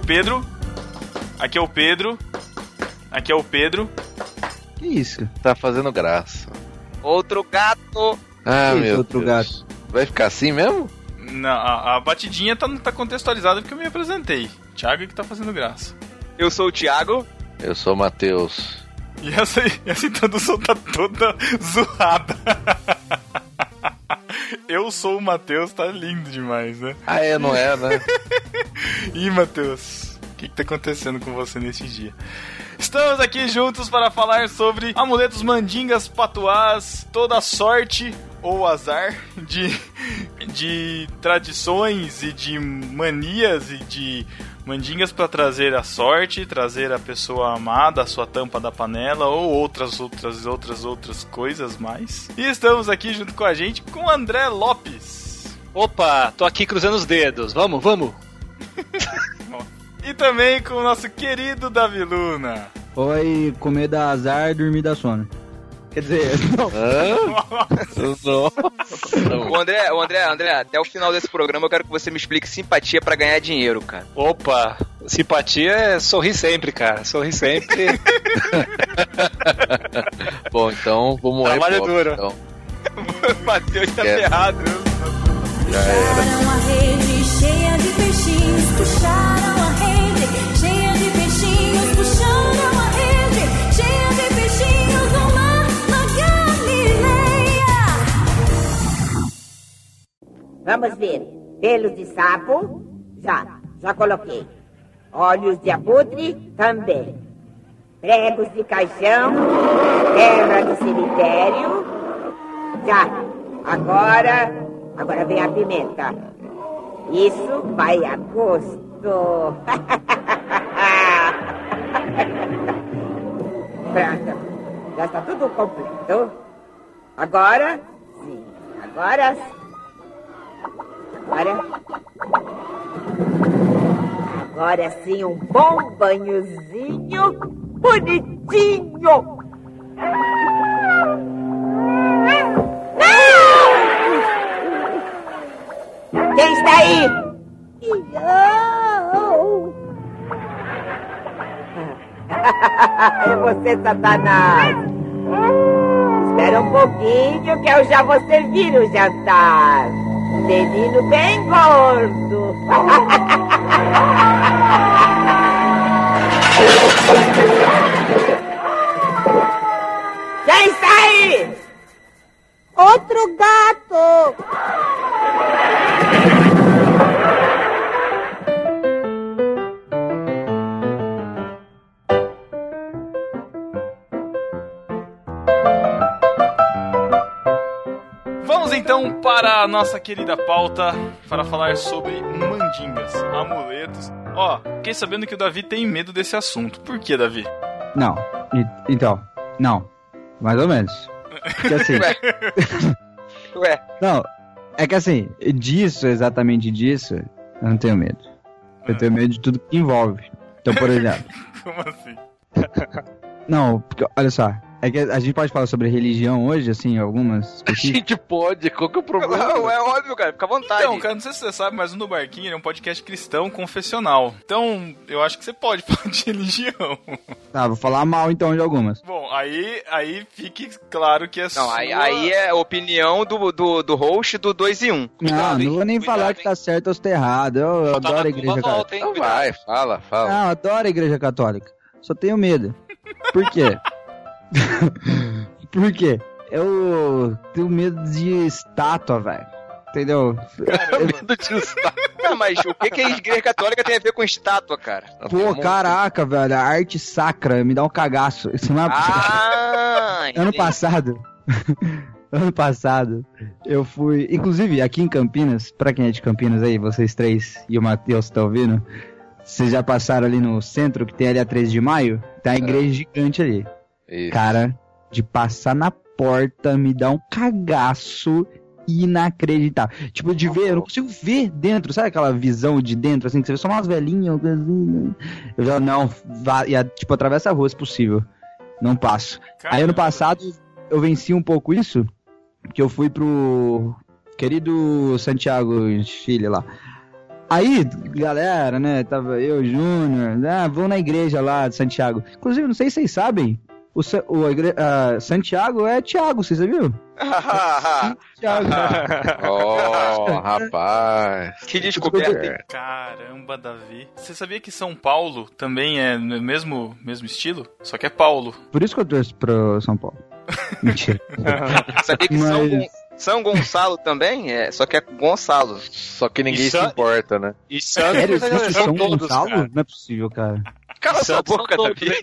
Aqui é o Pedro. Aqui é o Pedro. Aqui é o Pedro. Que isso? Tá fazendo graça. Outro gato. Ah, Que meu outro Deus. Vai ficar assim mesmo? Não, a, a batidinha tá, tá contextualizada porque eu me apresentei. Thiago é que tá fazendo graça. Eu sou o Thiago. Eu sou o Matheus. E essa, essa introdução tá toda zoada. Eu sou o Matheus, tá lindo demais, né? Ah, é, não é, né? Ih, Matheus, o que, que tá acontecendo com você nesse dia? Estamos aqui juntos para falar sobre amuletos mandingas, patuás, toda sorte ou azar de, de tradições e de manias e de mandingas para trazer a sorte, trazer a pessoa amada, a sua tampa da panela ou outras, outras, outras, outras coisas mais. E estamos aqui junto com a gente com o André Lopes. Opa, tô aqui cruzando os dedos. Vamos, vamos. E também com o nosso querido Davi Luna. Oi, comer da azar, dormir da sono. Quer dizer, não. Nossa. O André, o André, André, até o final desse programa eu quero que você me explique simpatia pra ganhar dinheiro, cara. Opa, simpatia é sorrir sempre, cara. Sorrir sempre. Bom, então vamos morrer Trabalho pobre, duro. Então. Matheus tá ferrado. Já era. Puxaram a rede cheia de peixinhos, puxaram Vamos ver. Pelos de sapo, já, já coloquei. Olhos de abutre, também. Pregos de caixão, terra de cemitério, já. Agora, agora vem a pimenta. Isso vai a gosto. Pronto. Já está tudo completo. Agora, sim. Agora sim. Agora. Agora sim, um bom banhozinho bonitinho. Quem está aí? Eu. É você, Satanás. Espera um pouquinho que eu já vou servir o jantar. Menino bem gordo. Quem está aí? Outro gato. Para a nossa querida pauta para falar sobre mandingas, amuletos. Ó, fiquei sabendo que o Davi tem medo desse assunto. Por que, Davi? Não. E- então, não. Mais ou menos. Porque assim, Ué, não. É que assim, disso, exatamente disso, eu não tenho medo. Eu tenho medo de tudo que envolve. Então, por exemplo. Como assim? Não, porque, olha só. É que a gente pode falar sobre religião hoje, assim, algumas A gente pode, qual que é o problema? não, é óbvio, cara. Fica à vontade. Então, cara, não sei se você sabe, mas o No Barquinho ele é um podcast cristão confessional. Então, eu acho que você pode falar de religião. Tá, vou falar mal então de algumas. Bom, aí, aí fique claro que é Não, aí, sua... aí é a opinião do, do, do host do 2 em 1. Um. Não, Cuidado, não vou nem hein? falar Cuidado, que tá certo ou se tá errado. Eu, eu adoro a igreja católica. volta, hein? Então Cuidado. vai, fala, fala. Não, eu adoro a igreja católica. Só tenho medo. Por quê? Por quê? Eu tenho medo de estátua, velho. Entendeu? Medo de. Não, mas o que, que a igreja católica tem a ver com estátua, cara? Pô, caraca, velho. A arte sacra me dá um cagaço. Isso não é... Ah, Ano passado. ano passado, eu fui. Inclusive, aqui em Campinas, pra quem é de Campinas aí, vocês três e o Matheus estão ouvindo, vocês já passaram ali no centro, que tem ali a 13 de maio? Tem a igreja gigante ali. Isso. Cara, de passar na porta me dá um cagaço inacreditável. Tipo, de ver, eu não consigo ver dentro, sabe aquela visão de dentro, assim, que você vê só umas velhinhas. Eu já, não, e tipo, atravessa a rua se possível. Não passo. Aí ano passado eu venci um pouco isso, que eu fui pro querido Santiago Chile lá. Aí, galera, né? Tava eu, Júnior, ah, vamos na igreja lá de Santiago. Inclusive, não sei se vocês sabem, o, Sa- o a igre- Santiago é Tiago, vocês sabiam? Tiago. Oh, rapaz. que descoberta. hein? Caramba, Davi. Você sabia que São Paulo também é no mesmo, mesmo estilo? Só que é Paulo. Por isso que eu torço pro São Paulo. Mentira. Sabia que São, Mas- Gon- São Gonçalo também é, só que é Gonçalo. Só que ninguém se importa, né? E Santos Sério, são São todos, Gonçalo? cara. Não é possível, cara. Cala sua Santos boca, Davi.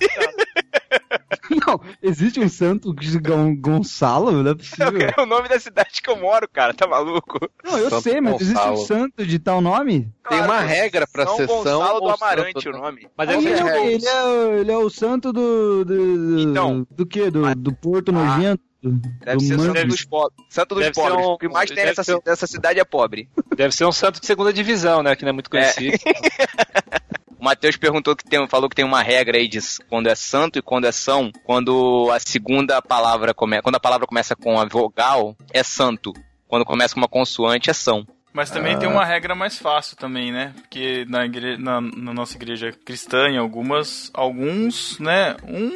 Não, existe um santo Gon- Gonçalo? Não é possível. É o nome da cidade que eu moro, cara, tá maluco? Não, eu Santo sei, mas existe um santo de tal nome? Tem uma Claro, regra pra São ser São Gonçalo do Amarante Santo, o nome. Mas Aí deve ele, ser é, o- ele, é, o- ele é o santo do. do Então. do quê? Do, do Porto Nojento? Deve do ser? Santo dos Pobres. Santo dos Pobres. um- O que mais tem nessa, ser um- nessa cidade é pobre. Deve ser um santo de segunda divisão, né? Que não é muito conhecido. O Matheus perguntou que tem, falou que tem uma regra aí de quando é santo e quando é são. Quando a segunda palavra come, quando a palavra começa com a vogal, é santo. Quando começa com uma consoante, é são. Mas também tem uma regra mais fácil também, né? Porque na, igre- na, na nossa igreja cristã, em algumas, alguns, né? Um,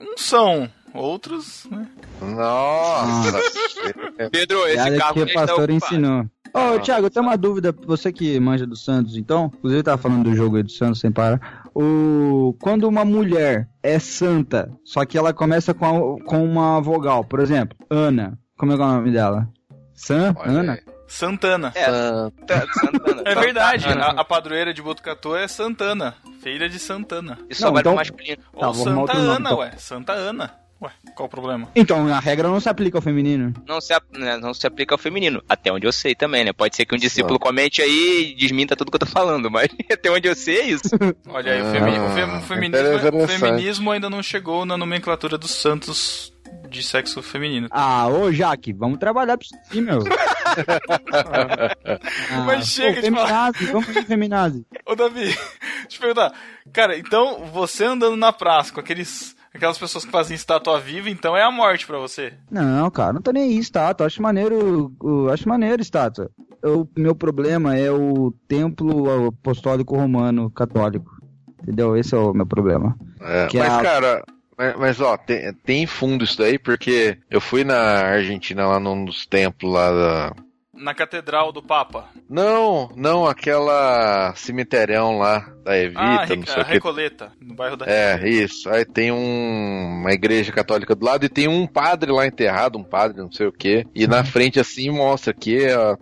um são, outros, né? Nossa. Pedro, esse Piada carro que o está pastor ensinou. Ô, Thiago, eu tenho uma dúvida, você que manja do Santos, então, inclusive tava falando do jogo aí do Santos sem parar. O... Quando uma mulher é santa, só que ela começa com, a- com uma vogal, por exemplo, Ana, como é que é o nome dela? San? Olha Ana? aí. Santana. É, Santa- Santana. É verdade, a, a padroeira de Botucatu é Santana. Feira de Santana. Isso só Não, vai então- pro masculino. Tá, Ou arrumar Santa outro nome, Ana, então. ué. Santa Ana. Ué, qual o problema? Então, a regra não se aplica ao feminino. Não se, né, não se aplica ao feminino. Até onde eu sei também, né? Pode ser que um discípulo comente aí e desminta tudo que eu tô falando, mas até onde eu sei é isso. Olha aí, o, Ah, femi- o fem- o feminismo, o interessante. feminismo ainda não chegou na nomenclatura dos santos de sexo feminino. Ah, ô Jaque, vamos trabalhar pra isso, meu. Ah, Mas chega pô, de falar. feminazi, vamos fazer feminazi. Ô, Davi, deixa eu te perguntar. Cara, então você andando na praça com aqueles, aquelas pessoas que fazem estátua viva, então é a morte pra você? Não, cara, não tô nem aí, estátua. Acho maneiro, o- acho maneiro estátua. O meu problema é o templo apostólico romano católico. Entendeu? Esse é o meu problema. É, Que mas, a- cara, mas, mas, ó, tem, tem fundo isso daí, porque eu fui na Argentina lá num dos templos lá da. Na Catedral do Papa. Não, não, aquela cemitério lá da Evita, ah, não sei o que. Recoleta, no bairro da É, isso. Aí tem um- uma igreja católica do lado e tem um padre lá enterrado, um padre, não sei o que. E na frente assim mostra que é o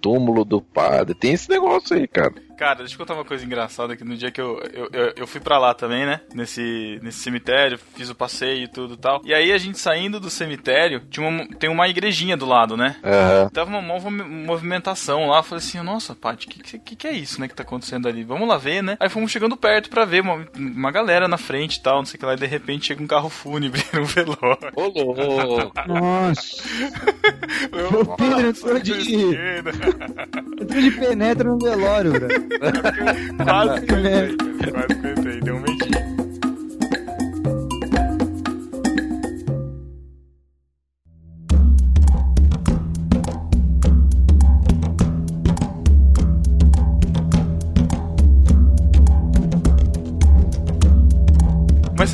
túmulo do padre. Tem esse negócio aí, cara. Cara, deixa eu contar uma coisa engraçada que no dia que eu, eu, eu, eu fui pra lá também, né? Nesse, nesse cemitério, fiz o passeio e tudo e tal. E aí a gente saindo do cemitério, tinha uma, tem uma igrejinha do lado, né? Aham. Tava uma movimentação lá, falei assim, nossa, Paty, o que, que, que é isso, né, que tá acontecendo ali? Vamos lá ver, né? Aí fomos chegando perto pra ver uma, uma galera na frente e tal, não sei o que lá, e de repente chega um carro fúnebre no velório. Ô, louco. Nossa, Eu, o Pedro entrou de, entrou de penetra no velório, velho. Quase que eu entrei, cara, quase que eu entrei, deu um medinho.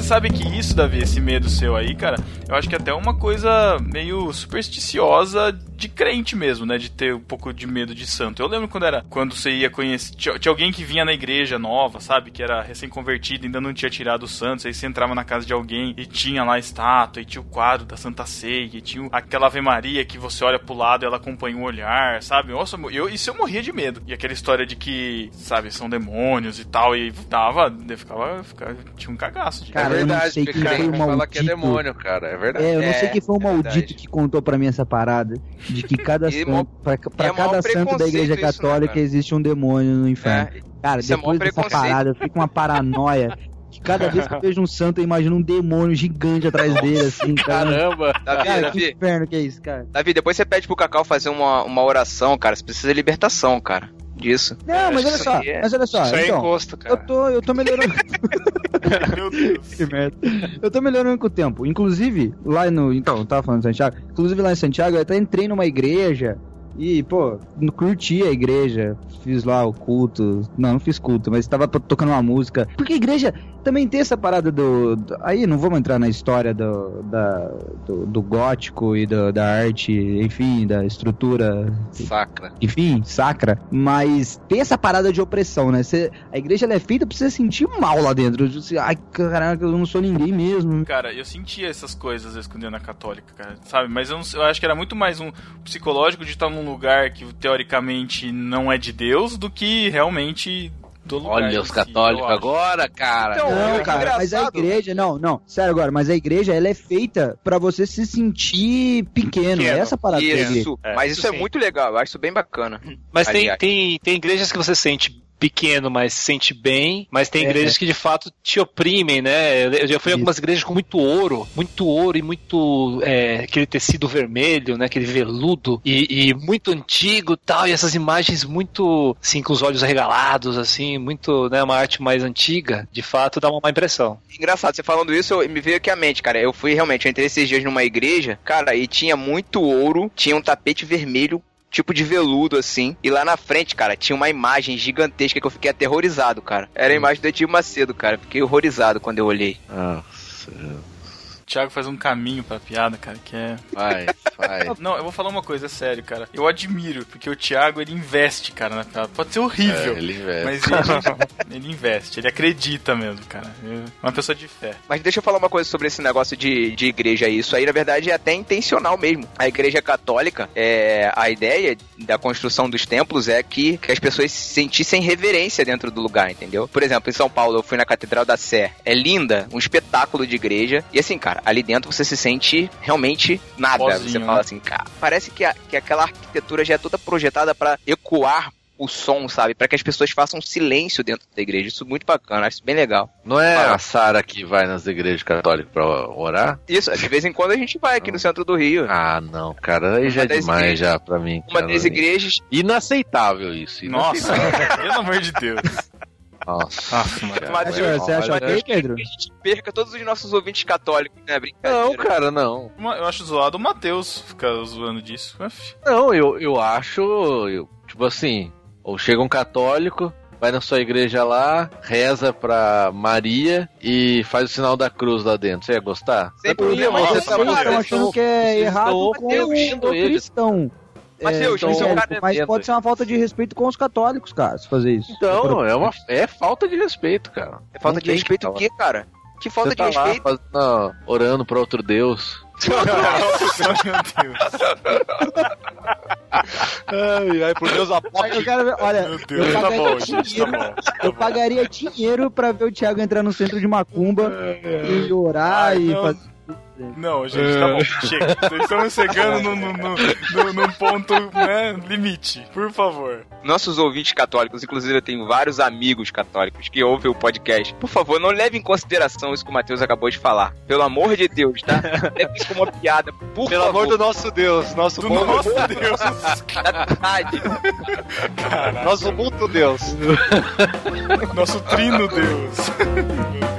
Sabe que isso, Davi, esse medo seu aí, cara, eu acho que é até uma coisa meio supersticiosa de crente mesmo, né? De ter um pouco de medo de santo. Eu lembro quando era, quando você ia conhecer, tinha, alguém que vinha na igreja nova, sabe? Que era recém-convertido, ainda não tinha tirado o santos, aí você entrava na casa de alguém e tinha lá a estátua, e tinha o quadro da Santa Ceia, e tinha aquela Ave Maria que você olha pro lado e ela acompanha o olhar, sabe? Nossa, eu, isso eu morria de medo. E aquela história de que, sabe, são demônios e tal, e dava, ficava, ficava tinha um cagaço de Cara, é eu não verdade, sei quem cara, foi o fala que é maldito. demônio, cara. É verdade. É, eu não É, sei quem foi o é maldito verdade. que contou pra mim essa parada. De que cada é santo, pra, pra é cada santo da igreja preconceito isso, né, católica cara? existe um demônio no inferno. É, Cara, isso é depois dessa parada, eu fico com uma paranoia. Que cada vez que eu vejo um santo, eu imagino um demônio gigante atrás dele, assim, cara. Caramba. Davi, Cara, que Davi, inferno que é isso, cara? Davi, depois você pede pro Cacau fazer uma, uma oração, cara. Você precisa de libertação, cara. Disso. Não, mas olha só, isso aí é- mas olha só, Isso é então, encosto, eu cara. tô, eu tô melhorando. Meu Deus. Que merda. Eu tô melhorando com o tempo. Inclusive, lá no. Então, eu tava falando de Santiago. Inclusive, lá em Santiago, eu até entrei numa igreja. E, pô, não curti a igreja, fiz lá o culto. Não, não fiz culto, mas tava to- tocando uma música. Porque a igreja também tem essa parada do. do- aí não vamos entrar na história do, da, do, do gótico e do- da arte, enfim, da estrutura Sacra. enfim, sacra, mas tem essa parada de opressão, né? Você, a igreja ela é feita pra você sentir mal lá dentro. Você, Ai, caraca, eu não sou ninguém mesmo. Cara, eu sentia essas coisas ia na católica, cara, sabe? Mas eu, não eu acho que era muito mais um psicológico de estar num lugar que teoricamente não é de Deus do que realmente do lugar. Olha os católicos agora, cara. Então, Não, é cara, mas a engraçado. igreja, não, não, sério agora, mas a igreja ela é feita pra você se sentir pequeno, Pequeno. essa parada. Isso, É, mas isso isso é muito legal, eu acho isso bem bacana. Mas tem, tem, tem igrejas que você sente pequeno, mas se sente bem, mas tem É. igrejas que de fato te oprimem, né? Eu já fui em algumas igrejas com muito ouro, muito ouro e muito é, aquele tecido vermelho, né? Aquele veludo e, e muito antigo e tal, e essas imagens muito, assim, com os olhos arregalados, assim, muito, né? Uma arte mais antiga, de fato dá uma má impressão. Engraçado, você falando isso, eu- me veio aqui à mente, cara. Eu fui realmente, eu entrei esses dias numa igreja, cara, e tinha muito ouro, tinha um tapete vermelho. Tipo de veludo, assim. E lá na frente, cara, tinha uma imagem gigantesca que eu fiquei aterrorizado, cara. Era a imagem do Edir Macedo, cara. Fiquei horrorizado quando eu olhei. Nossa, O Thiago faz um caminho pra piada, cara, que é. vai, vai. Não, eu vou falar uma coisa, é sério, cara. Eu admiro, porque o Thiago ele investe, cara, na piada. Pode ser horrível. É, ele investe. Mas ele, ele investe, ele acredita mesmo, cara. É uma pessoa de fé. Mas deixa eu falar uma coisa sobre esse negócio de, de igreja aí. Isso aí, na verdade, é até intencional mesmo. A igreja católica, é, a ideia da construção dos templos é que, que as pessoas se sentissem reverência dentro do lugar, entendeu? Por exemplo, em São Paulo, eu fui na Catedral da Sé. É linda, um espetáculo de igreja. E assim, cara, ali dentro você se sente realmente nada. Pozinho, você né? fala assim, cara, parece que, a- que aquela arquitetura já é toda projetada pra ecoar o som, sabe? Pra que as pessoas façam silêncio dentro da igreja. Isso é muito bacana, acho isso bem legal. Não é Ah. a Sara que vai nas igrejas católicas pra orar? Isso, de vez em quando a gente vai aqui no centro do Rio. Ah, não, cara, aí já é demais igrejas- já pra mim. Uma cara. das igrejas. Inaceitável isso. Nossa, inaceitável. pelo amor de Deus. Nossa. Mas, Você, você acha ok, Pedro? Que a gente perca todos os nossos ouvintes católicos, né? Brincadeira. Não, cara, não. Eu acho zoado o Matheus ficar zoando disso. Não, eu, eu acho, eu, tipo assim, ou chega um católico, vai na sua igreja lá, reza pra Maria e faz o sinal da cruz lá dentro. Você ia gostar? Sempre ia, você mas tá Vocês estão achando que é errado com o eles. Mateus, então- isso é um evangélico, cara mas pode ser uma falta de respeito com os católicos, cara, se fazer isso. Então, é, uma, é falta de respeito, cara. É falta de respeito o quê, cara? Que falta Você de tá lá respeito? fazendo, não, orando pra outro Deus. Meu Deus. Ai, ai, por Deus, ver, olha, Meu eu Deus. Tá pagaria bom, gente, tá dinheiro, bom. Tá eu pagaria dinheiro pra ver o Thiago entrar no centro de Macumba e orar Ai, e não. fazer. Não, gente, tá bom. Chega. Vocês estão chegando no, no, no, no- num ponto, né, limite. Por favor. Nossos ouvintes católicos, inclusive eu tenho vários amigos católicos que ouvem o podcast. Por favor, não leve em consideração isso que o Matheus acabou de falar. Pelo amor de Deus, tá? Leve isso como uma piada. Por Pelo favor. amor do nosso Deus, nosso Do bom, nosso Deus. Da verdade. Caraca. nosso muito Deus. Nosso trino Deus.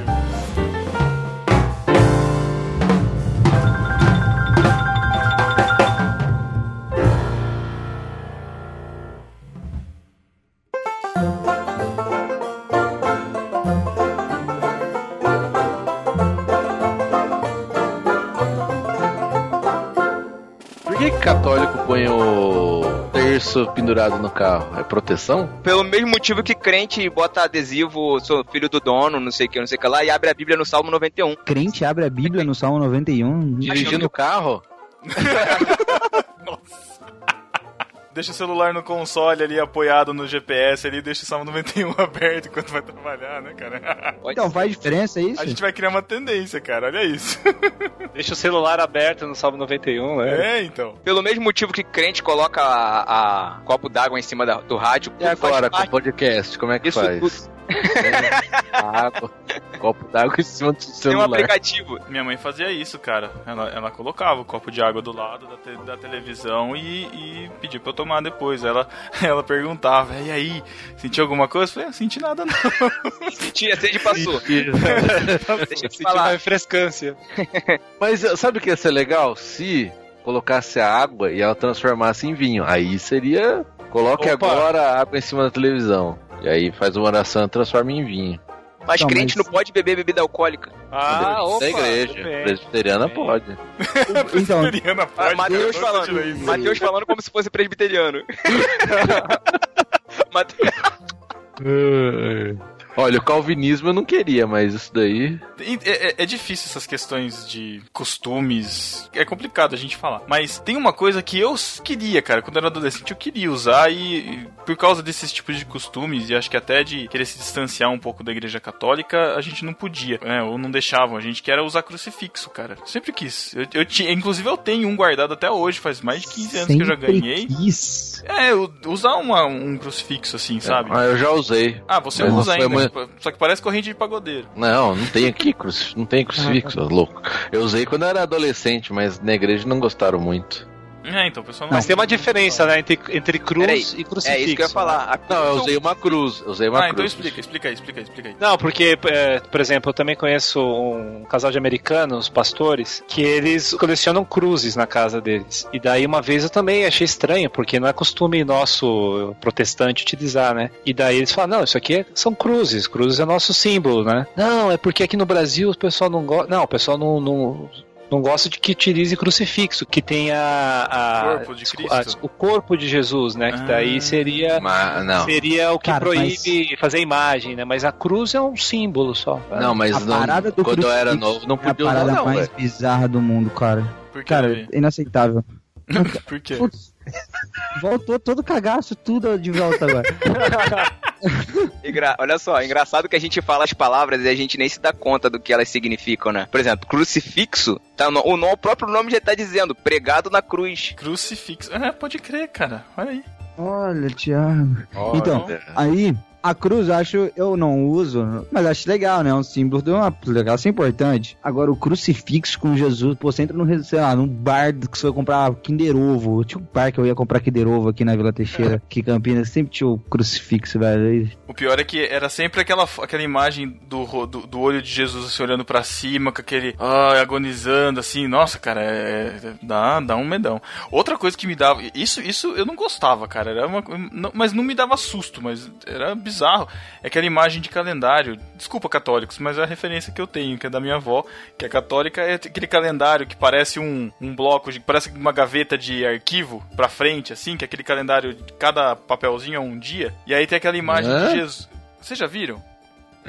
terço pendurado no carro? É proteção? Pelo mesmo motivo que crente bota adesivo, sou filho do dono, não sei o que, não sei o que lá, e abre a Bíblia no Salmo 91. Crente abre a Bíblia no Salmo 91. Dirigindo o carro? Nossa. Deixa o celular no console ali apoiado no GPS ali, deixa o Salmo 91 aberto enquanto vai trabalhar, né, cara? Pode Então faz diferença isso? A gente vai criar uma tendência, cara, olha isso. Deixa o celular aberto no Salmo 91, né? É, então. Pelo mesmo motivo que crente coloca a, a copo d'água em cima da- do rádio. E agora, com o podcast, como é que Isso faz? Água, copo d'água em cima do Tem um celular. aplicativo. Minha mãe fazia isso, cara. Ela, ela colocava o copo de água do lado da, te- da televisão e, e pedia pra eu tomar depois. Ela, ela perguntava, e aí, sentiu alguma coisa? Eu falei, ah, senti nada não. Sentia, sede passou. Deixa eu te Sentir uma refrescância. Mas sabe o que ia ser legal? Se colocasse a água e ela transformasse em vinho. Aí seria. Coloque Opa. agora a água em cima da televisão. E aí faz uma oração e transforma em vinho. Mas Não, crente mas- não pode beber bebida alcoólica. Ah, opa. da igreja. bem. Presbiteriana bem. pode. Então, Presbiteriana pode. Mateus eu falando. Mateus falando como se fosse presbiteriano. Mateus- Olha, o calvinismo eu não queria, mas isso daí. É, é- é difícil essas questões de costumes. É complicado a gente falar. Mas tem uma coisa que eu queria, cara. Quando eu era adolescente, eu queria usar e, e por causa desses tipos de costumes, e acho que até de querer se distanciar um pouco da igreja católica, a gente não podia, né? Ou não deixavam. A gente queria usar crucifixo, cara. Sempre quis. Eu, eu tinha, inclusive, eu tenho um guardado até hoje, faz mais de 15 anos que eu já sempre ganhei. quis. É, eu- usar uma- um crucifixo assim, sabe? Ah, eu já usei. Ah, você Mas não usa foi ainda. muito- Só que parece corrente de pagodeiro. Não, não tem aqui, cruci- não tem crucifixo, louco. Eu usei quando eu era adolescente, mas na igreja não gostaram muito. É, então, pessoal não. Mas tem uma diferença, né, entre, entre cruz Peraí, e crucifixo. É isso que eu ia falar. A cruz Não, eu ou- usei uma cruz. Eu usei uma Ah, então cruz. explica, explica aí, explica aí, explica aí. Não, porque, é, por exemplo, eu também conheço um casal de americanos, pastores, que eles colecionam cruzes na casa deles. E daí uma vez eu também achei estranho, porque não é costume nosso protestante utilizar, né? E daí eles falam, não, isso aqui é- são cruzes, cruzes é nosso símbolo, né? Não, é porque aqui no Brasil o pessoal não gosta. Não, o pessoal não. não... Não gosta de que utilize crucifixo, que tenha a, Corpo de a- o corpo de Jesus, né? Que daí Ah. seria Mas, não. seria o que Cara, proíbe fazer imagem, né? Mas a cruz é um símbolo só. Não, mas A não, parada do quando eu era novo não É a podia usar, parada não, mais velho. bizarra do mundo, cara. Por que, Cara, inaceitável. Por quê? Putz, voltou todo cagaço, tudo de volta agora. Engra- Olha só, engraçado que a gente fala as palavras e a gente nem se dá conta do que elas significam, né? Por exemplo, crucifixo, tá no, o, no- o próprio nome já tá dizendo, pregado na cruz. Crucifixo. É, pode crer, cara. Olha aí. Olha, Thiago. Olha. Então, aí, a cruz acho eu não uso, mas acho legal, né? É um símbolo de uma legal, isso é importante. Agora, o crucifixo com Jesus, pô, você entra num, sei lá, num bar que você vai comprar Kinder Ovo. Tinha um bar que eu ia comprar Kinder Ovo aqui na Vila Teixeira, que Campinas sempre tinha o crucifixo, velho. O pior é que era sempre aquela, aquela imagem do, do, do olho de Jesus assim, olhando pra cima, com aquele. ai, agonizando, assim. Nossa, cara, é, é- dá, dá um medão. Outra coisa que me dava. Isso, isso eu não gostava, cara. Era uma, não- mas não me dava susto, mas era bizarro. É aquela imagem de calendário. Desculpa, católicos, mas é a referência que eu tenho, que é da minha avó, que é católica, é aquele calendário que parece um, um bloco, de, parece uma gaveta de arquivo pra frente, assim, que é aquele calendário, cada papelzinho é um dia. E aí tem aquela imagem Hã? de Jesus. Vocês já viram?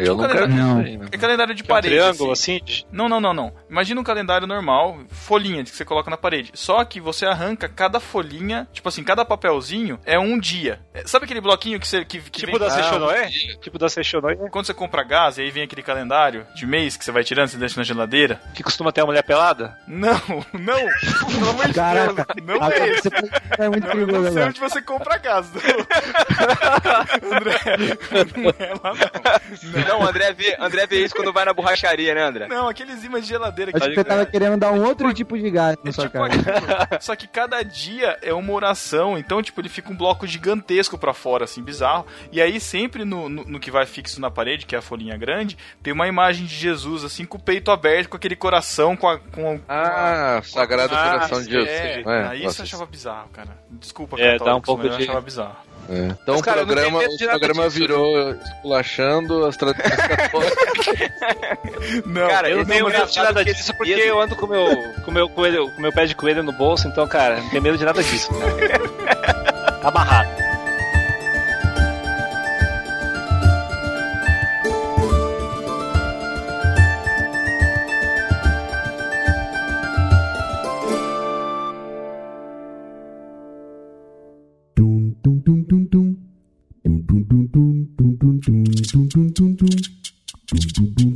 Eu não quero Não. isso aí, né? É calendário de Que é um parede. triângulo assim. assim? Não, não, não, não. Imagina um calendário normal, folhinha que você coloca na parede. Só que você arranca cada folhinha, tipo assim, cada papelzinho é um dia. É, Sabe aquele bloquinho que você que, que Tipo vem da Ah, Seixonoé? Tipo da Seixonoé, quando você compra gás e aí vem aquele calendário de mês que você vai tirando, você deixa na geladeira? que costuma ter a mulher pelada? Não, não. Pelo amor de Caraca, Deus. Não é esse. você é muito Não, perigoso não sei onde você compra gás. André, não é lá não. Não, o André vê, André vê isso quando vai na borracharia, né, André? Não, aqueles imãs de geladeira que Acho que você tava querendo dar um outro tipo de gás na É sua tipo cara. aquilo. Só que cada dia é uma oração, então, tipo, ele fica um bloco gigantesco pra fora, assim, bizarro. E aí, sempre no, no, no que vai fixo na parede, que é a folhinha grande, tem uma imagem de Jesus, assim, com o peito aberto, com aquele coração, com a. Com a- Ah, Sagrado Ah, Coração de Jesus. É, É, aí nossa, eu achava bizarro, cara. Desculpa, É, dá um pouco mas eu de- achava bizarro. É. Então Mas, cara, o programa, o programa disso. virou esculachando as tradições. Não, Cara, Eu não tenho medo de nada disso esse porque eu ando com meu, com meu coelho, com meu pé de coelho no bolso, então, cara, não tenho medo de nada disso. Tá amarrado. Doom, doom, doom, doom, doom, doom, doom.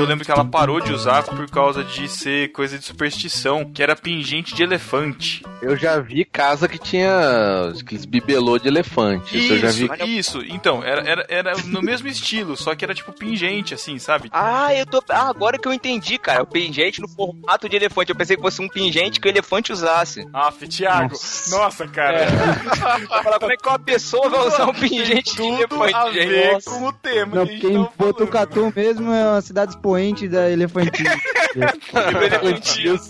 Eu lembro que ela parou de usar por causa de ser coisa de superstição, que era pingente de elefante. Eu já vi casa que tinha aqueles bibelô de elefante. Isso, eu já vi. isso. Então, era, era, era no mesmo estilo, só que era tipo pingente, assim, sabe? Ah, eu tô. Ah, agora que eu entendi, cara. O pingente no formato de elefante. Eu pensei que fosse um pingente que o elefante usasse. Ah, Thiago. Nossa. Nossa, cara. Eu falava, como é que uma pessoa vai usar um pingente de Tudo elefante, a gente? ver Nossa. com o tema Não, que a gente falando. Botucatu mesmo é uma cidade expoente da elefantinha. Do elefantinho.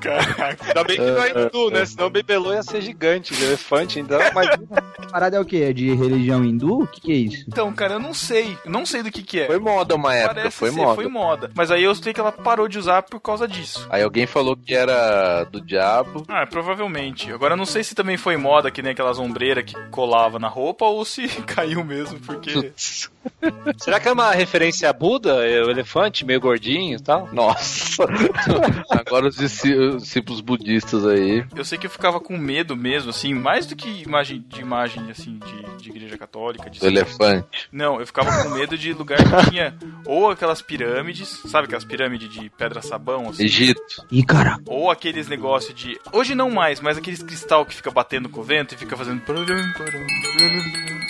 Caraca. Ainda bem que não é hindu, né? Senão o bibelô ia ser gigante de elefante, então imagina. A parada é o quê? É de religião hindu? O que, que é isso? Então, cara, eu não sei. Eu não sei do que que é. Foi moda uma época, Parece foi ser, moda. foi moda. Mas aí eu sei que ela parou de usar por causa disso. Aí alguém falou que era do diabo. Ah, provavelmente. Agora eu não sei se também foi moda, que nem aquelas ombreiras que colava na roupa, ou se caiu mesmo, porque. Será que é uma referência a Buda, é, o elefante, meio gordinho e tal? Nossa! Agora os discípulos budistas aí. Eu sei que eu ficava com medo mesmo, assim, mais do que imagem de imagem, assim, de, de igreja católica. De Do elefante. Não, eu ficava com medo de lugar que tinha ou aquelas pirâmides, sabe aquelas pirâmides de pedra-sabão, assim? Egito. Ih, cara. Ou aqueles negócios de. Hoje não mais, mas aqueles cristal que fica batendo com o vento e fica fazendo.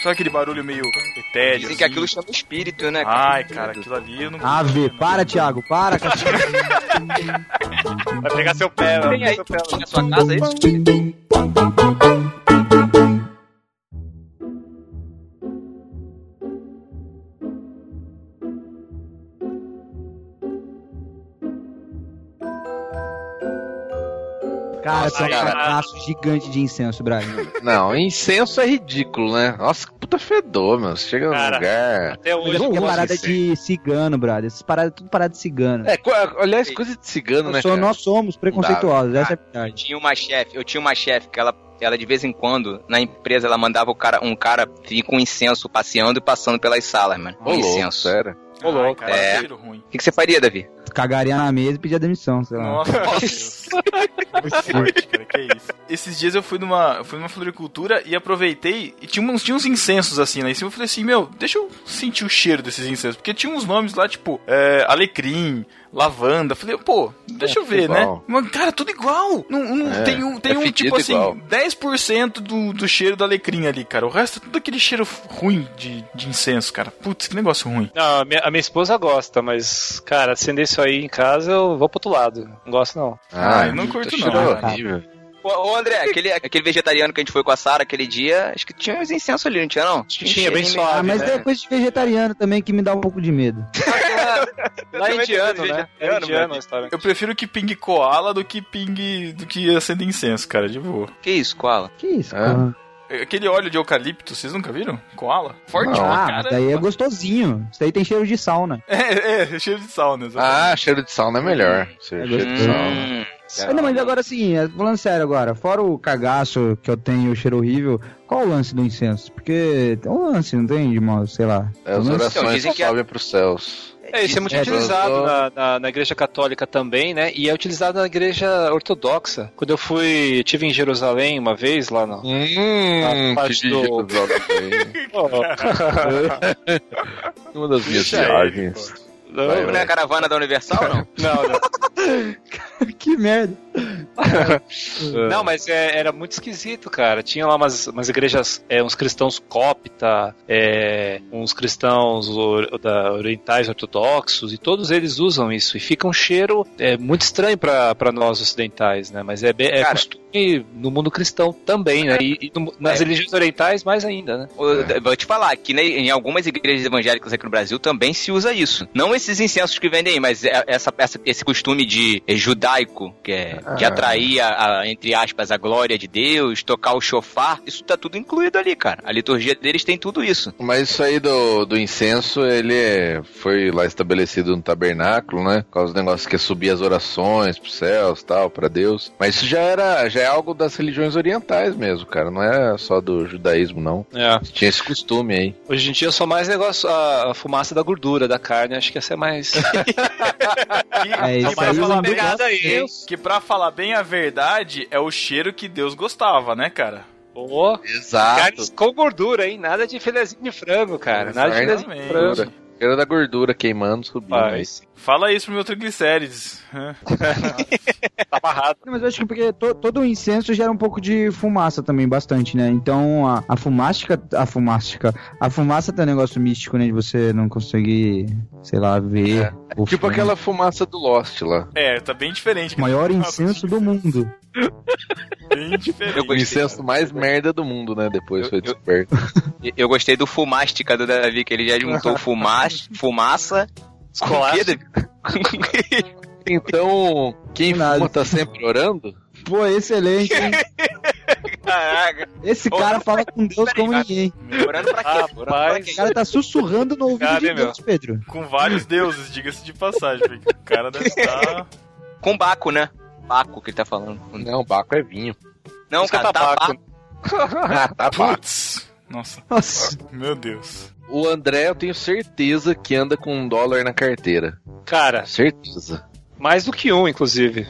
Sabe aquele barulho meio etéreo? Dizem que assim? aquilo chama espírito, né? Ai, cara, aquilo ali eu não Ave, para, Thiago, para, cacete. Vai pegar seu pé, vai pegar aí seu pé. na sua casa isso? Cara, tem um cagaço gigante de incenso, Brian. Não, incenso é ridículo, né? Nossa, que puta fedor, meu. Você chega no Cara. lugar. Até hoje. é porque é parada incenso. de cigano, brother. Essas paradas é tudo parada de cigano. É, aliás, coisa de cigano, Eu né? sou- cara? nós somos preconceituosos, essa é a Eu verdade. tinha uma chefe, eu tinha uma chefe que ela, ela de vez em quando, na empresa, ela mandava o cara, um cara vir com incenso passeando e passando pelas salas, mano. Ô, louco, incenso. sério. Ô, louco, cara, É. O que, que você faria, Davi? Cagaria na mesa e pedia demissão, sei lá. Nossa, Deus. Muito forte, cara, que isso. Esses dias eu fui numa, eu fui numa floricultura e aproveitei e tinha uns, tinha uns incensos assim lá em cima. Eu falei assim, meu, deixa eu sentir o cheiro desses incensos. Porque tinha uns nomes lá, tipo, é, alecrim, lavanda. Falei, pô, deixa eu ver, né? Mas, cara, tudo igual. Não, não- É, tem um, tem é um tipo assim, igual. 10% do, do cheiro do alecrim ali, cara. O resto é tudo aquele cheiro ruim de, de incenso, cara. Putz, que negócio ruim. Não, a minha, a minha esposa gosta, mas, cara, acender isso aí em casa, eu vou pro outro lado. Não gosto, não. Ah, eu não curto não, horrível. Ô, ô, André, aquele, aquele vegetariano que a gente foi com a Sara aquele dia, acho que tinha uns incensos ali, não tinha não? Tinha, bem um suave. Ah, mas né? é coisa de vegetariano também que me dá um pouco de medo. Lá é também indiano, tô né? É indiano. Eu prefiro que pingue koala do que pingue. do que acender incenso, cara, de boa. Que isso, koala? Que isso, É? Aquele óleo de eucalipto, vocês nunca viram? Koala? Forte Não. pra Ah, caramba. daí é gostosinho. Isso daí tem cheiro de sauna. É, é, cheiro de sauna, exatamente. Ah, cheiro de sauna é melhor. Cheiro É cheiro de sauna. Hum, Ah, não, mas agora sim, é, falando sério agora, fora o cagaço que eu tenho, o cheiro horrível, qual o lance do incenso? Porque tem um lance, não tem, de modo, sei lá. É, as Então, orações dizem que é- sobem pros céus. É, isso é muito É, utilizado na, na, na igreja católica também, né? E é utilizado na igreja ortodoxa. Quando eu fui, tive em Jerusalém uma vez, lá no... Hum, A parte que do- aí. Uma das minhas viagens. Não, Não é a caravana da Universal, não? não, não. que merda. Não, mas é- era muito esquisito, cara. Tinha lá umas, umas igrejas, é, uns cristãos copta, é, uns cristãos or- da- orientais ortodoxos, e todos eles usam isso. E fica um cheiro é, muito estranho pra pra nós ocidentais, né? Mas é, é Cara. costume no mundo cristão também, né? E, e no- nas É. religiões orientais mais ainda, né? Eu Vou te falar, que né, em algumas igrejas evangélicas aqui no Brasil também se usa isso. Não esses incensos que vendem aí, mas é- essa, essa- esse costume de é, judaico, que é de Ah. atrair, a, a, entre aspas, a glória de Deus, tocar o chofar, isso tá tudo incluído ali, cara. A liturgia deles tem tudo isso. Mas isso aí do, do incenso, ele é- foi lá estabelecido no tabernáculo, né? Por causa do negócio que é subir as orações pros céus tal, pra Deus. Mas isso já era já é algo das religiões orientais mesmo, cara. Não é só do judaísmo, não. É. Tinha esse costume aí. Hoje em dia é só mais negócio, a, a fumaça da gordura da carne, acho que essa é mais. Que, É, que isso pra aí falar não bem, pegada aí, hein? que pra falar bem a verdade, é o cheiro que Deus gostava, né, cara? Pô, Exato. carnes com gordura, hein? Nada de filezinho de frango, cara. Nada de filezinho de Exatamente. frango. Cheiro da gordura queimando, subindo. Mas Fala isso pro meu triglicérides. tá barrado. Mas eu acho que porque to- todo o incenso gera um pouco de fumaça também, bastante, né? Então a, a fumástica, a fumástica, a fumaça tem um negócio místico, né? De você não conseguir, sei lá, ver. o Tipo fumo. aquela fumaça do Lost lá. É, tá bem diferente. O maior incenso do mundo. Bem diferente. Eu O incenso mais merda do mundo, né? Depois Eu- foi eu- descoberto. Eu gostei do fumástica do Davi, que ele já juntou fumaça, Escolástica. Então, quem Nada. fuma tá sempre orando? Pô, excelente, hein? Caraca. Esse cara fala com Deus como ninguém. Orando pra quê? Orando pra quê? O cara tá sussurrando no ouvido Cara, de meu? Deus, Pedro. Com vários deuses, diga-se de passagem. O cara deve estar. Com Baco, né? Baco que ele tá falando. Não, Baco é vinho. Não, Isso que é cara, tá tabaco. Baco. ah, tá. Nossa, Nossa. meu Deus. O André, eu tenho certeza que anda com um dólar na carteira. Cara, Certeza. mais do que um, inclusive.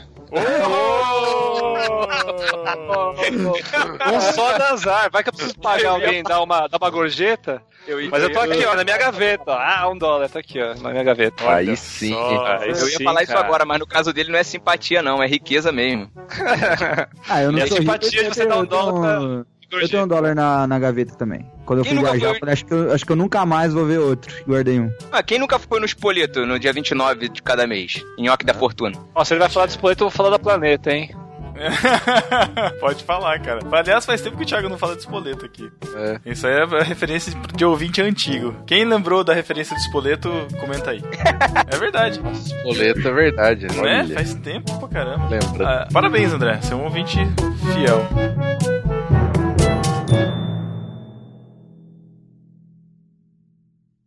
Um só dá azar. Vai que eu preciso pagar alguém, dar uma, dar uma gorjeta. Mas eu tô aqui, ó, na minha gaveta. ó. Ah, um dólar, tá aqui, ó, na minha gaveta. Aí sim. só. Aí Eu ia sim, falar isso cara. agora, mas no caso dele não é simpatia, não, é riqueza mesmo. Ah, eu não E rico, simpatia de eu você dar um eu dólar tenho- Eu tenho um dólar na, na gaveta também. Quando eu Quem fui nunca viajar, foi- eu falei, acho que, eu, acho que eu nunca mais vou ver outro. Guardei um. Ah, quem nunca foi no Espoleto no dia 29 de cada mês? Nhoque da Fortuna. Nossa, ele vai falar do espoleto, eu vou falar da planeta, hein? Pode falar, cara. Aliás, faz tempo que o Thiago não fala de espoleto aqui. É. Isso aí é a referência de ouvinte antigo. Quem lembrou da referência do espoleto, comenta aí. É verdade. Boleto é verdade. Né? Olha. Faz tempo pra caramba. Lembra. Ah, parabéns, André. Você é um ouvinte fiel.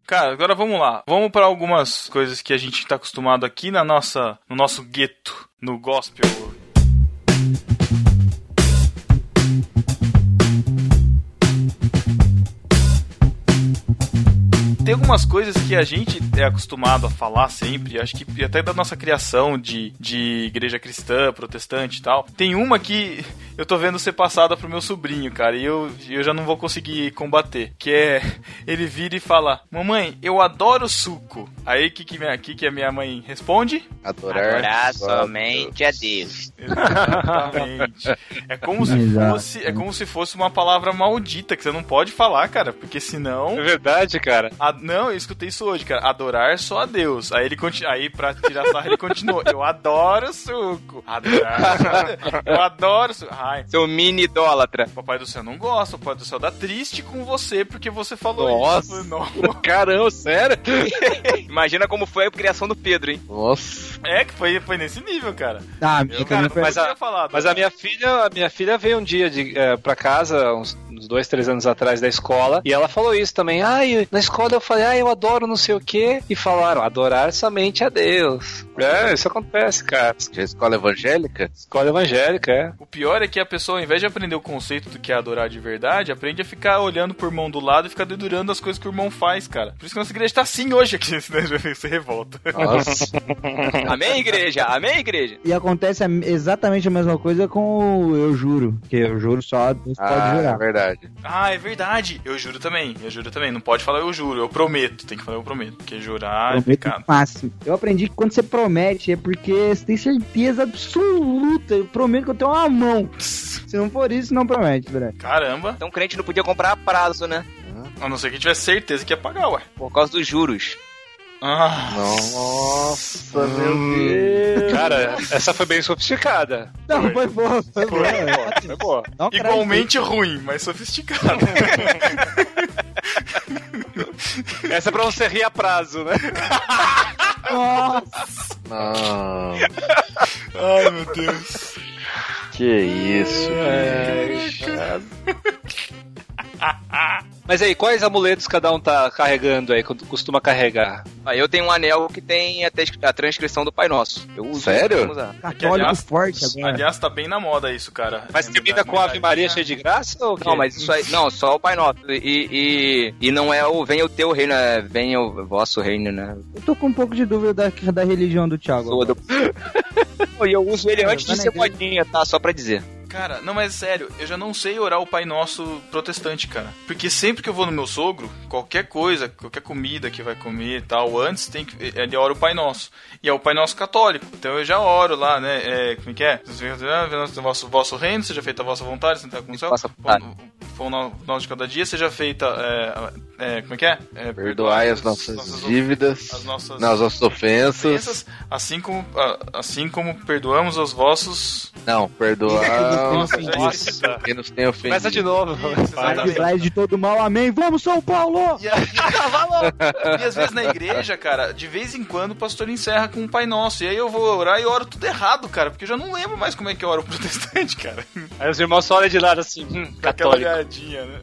Cara, agora vamos lá. Vamos para algumas coisas que a gente tá acostumado aqui na nossa, no nosso gueto, no gospel. Tem algumas coisas que a gente é acostumado a falar sempre, acho que até da nossa criação de, de igreja cristã, protestante e tal. Tem uma que eu tô vendo ser passada pro meu sobrinho, cara, e eu, eu já não vou conseguir combater. Que é, ele vira e fala, mamãe, eu adoro suco. Aí, o que, que, minha- que, que a minha mãe responde? Adorar. Adorar somente a Deus. Exatamente. É como se Exato. fosse, é como se fosse uma palavra maldita que você não pode falar, cara, porque senão É verdade, cara. A- não, eu escutei isso hoje, cara. Adorar só a Deus. Aí ele continua. Aí, pra tirar sarra, ele continuou. Eu adoro suco. Adorar. só a Deus. Eu adoro suco. Ai, Seu mini idólatra. Papai do céu não gosta. O Papai do céu dá triste com você porque você falou Nossa. isso. Não. Caramba, sério? Imagina como foi a criação do Pedro, hein? Nossa. É que foi, foi nesse nível, cara. Ah, Eu, cara, mas a-. Mas a minha filha, a minha filha veio um dia de, é, pra casa, uns, uns dois, três anos atrás da escola, e ela falou isso também. Ai, na escola eu falei, ai, eu adoro não sei o quê. E falaram, adorar somente a Deus. É, isso acontece, cara. É escola evangélica? Escola evangélica, é. O pior é que a pessoa, ao invés de aprender o conceito do que é adorar de verdade, aprende a ficar olhando pro irmão do lado e ficar dedurando as coisas que o irmão faz, cara. Por isso que nossa igreja tá assim hoje aqui, senão você revolta. Nossa. Amém, igreja? Amém, igreja? E acontece a- exatamente a mesma coisa com o eu juro. Que eu juro só, Deus pode ah, é jurar. Verdade. Ah, é verdade. Eu juro também. Eu juro também. Não pode falar eu juro, eu prometo. Tem que falar eu prometo. Porque jurar é Prometo pecado. o máximo. Eu aprendi que quando você promete é porque você tem certeza absoluta. Eu prometo que eu tenho uma mão. Se não for isso, não promete, André. Caramba. Então o crente não podia comprar a prazo, né? A não ser que tivesse certeza que ia pagar, ué. Por causa dos juros. Ah. Nossa, meu Deus. Cara, essa foi bem sofisticada. Não, foi boa, foi boa. Foi boa. Dá um crédito. Igualmente ruim, mas sofisticado. Essa é pra você rir a prazo, né? Nossa. Não. Ai, meu Deus. Que isso. Mas aí, quais amuletos cada um tá carregando aí, quando costuma carregar? Aí eu tenho um anel que tem a, a transcrição do Pai Nosso. Eu uso. Sério? Católico aliás- forte agora. Aliás, tá bem na moda isso, cara. Mas É termina verdade, com Ave verdade. Maria cheia de graça ou? Não, mas isso aí. Não, só o Pai Nosso. E, e, e não é o venha o teu reino, é venha o vosso reino, né? Eu tô com um pouco de dúvida da, da religião do Thiago. Sou do- E eu uso ele É, antes de ser modinha, tá? Só pra dizer. Cara, não, mas sério, eu já não sei orar o Pai Nosso protestante, cara. Porque sempre que eu vou no meu sogro, qualquer coisa, qualquer comida que vai comer e tal, antes tem que. Ele ora o Pai Nosso. E é o Pai Nosso católico. Então eu já oro lá, né? É, como é que é? O vosso, vosso reino, seja feita a vossa vontade, sentar com o céu. Pão nosso de cada dia, seja feita. É, é, como é que é? é Perdoai as nossas dívidas, as nossas nas nossas ofensas. ofensas, assim como, assim como perdoamos os vossos. Não, perdoar Nossa, quem nos tem ofendido. Começa de novo. Livrai de todo mal, amém. Vamos, São Paulo! E, aí- e às vezes na igreja, cara, de vez em quando o pastor encerra com um Pai Nosso. E aí eu vou orar e oro tudo errado, cara, porque eu já não lembro mais como é que eu oro o protestante, cara. Aí os irmãos só olham de lado assim, hum, Com aquela católico. olhadinha, né?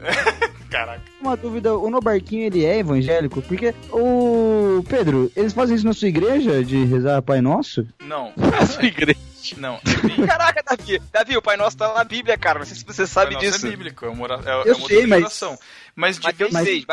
Caraca. Uma dúvida, o Nobarquinho ele é evangélico? Porque o Pedro, eles fazem isso na sua igreja de rezar Pai Nosso? Não, Sua igreja. Não. Caraca, Davi. Davi, o Pai Nosso tá na Bíblia, cara. Não sei se você sabe Pai Nosso disso. É bíblico, é uma, é, Eu é uma sei, mas- oração. Mas de vez, aí.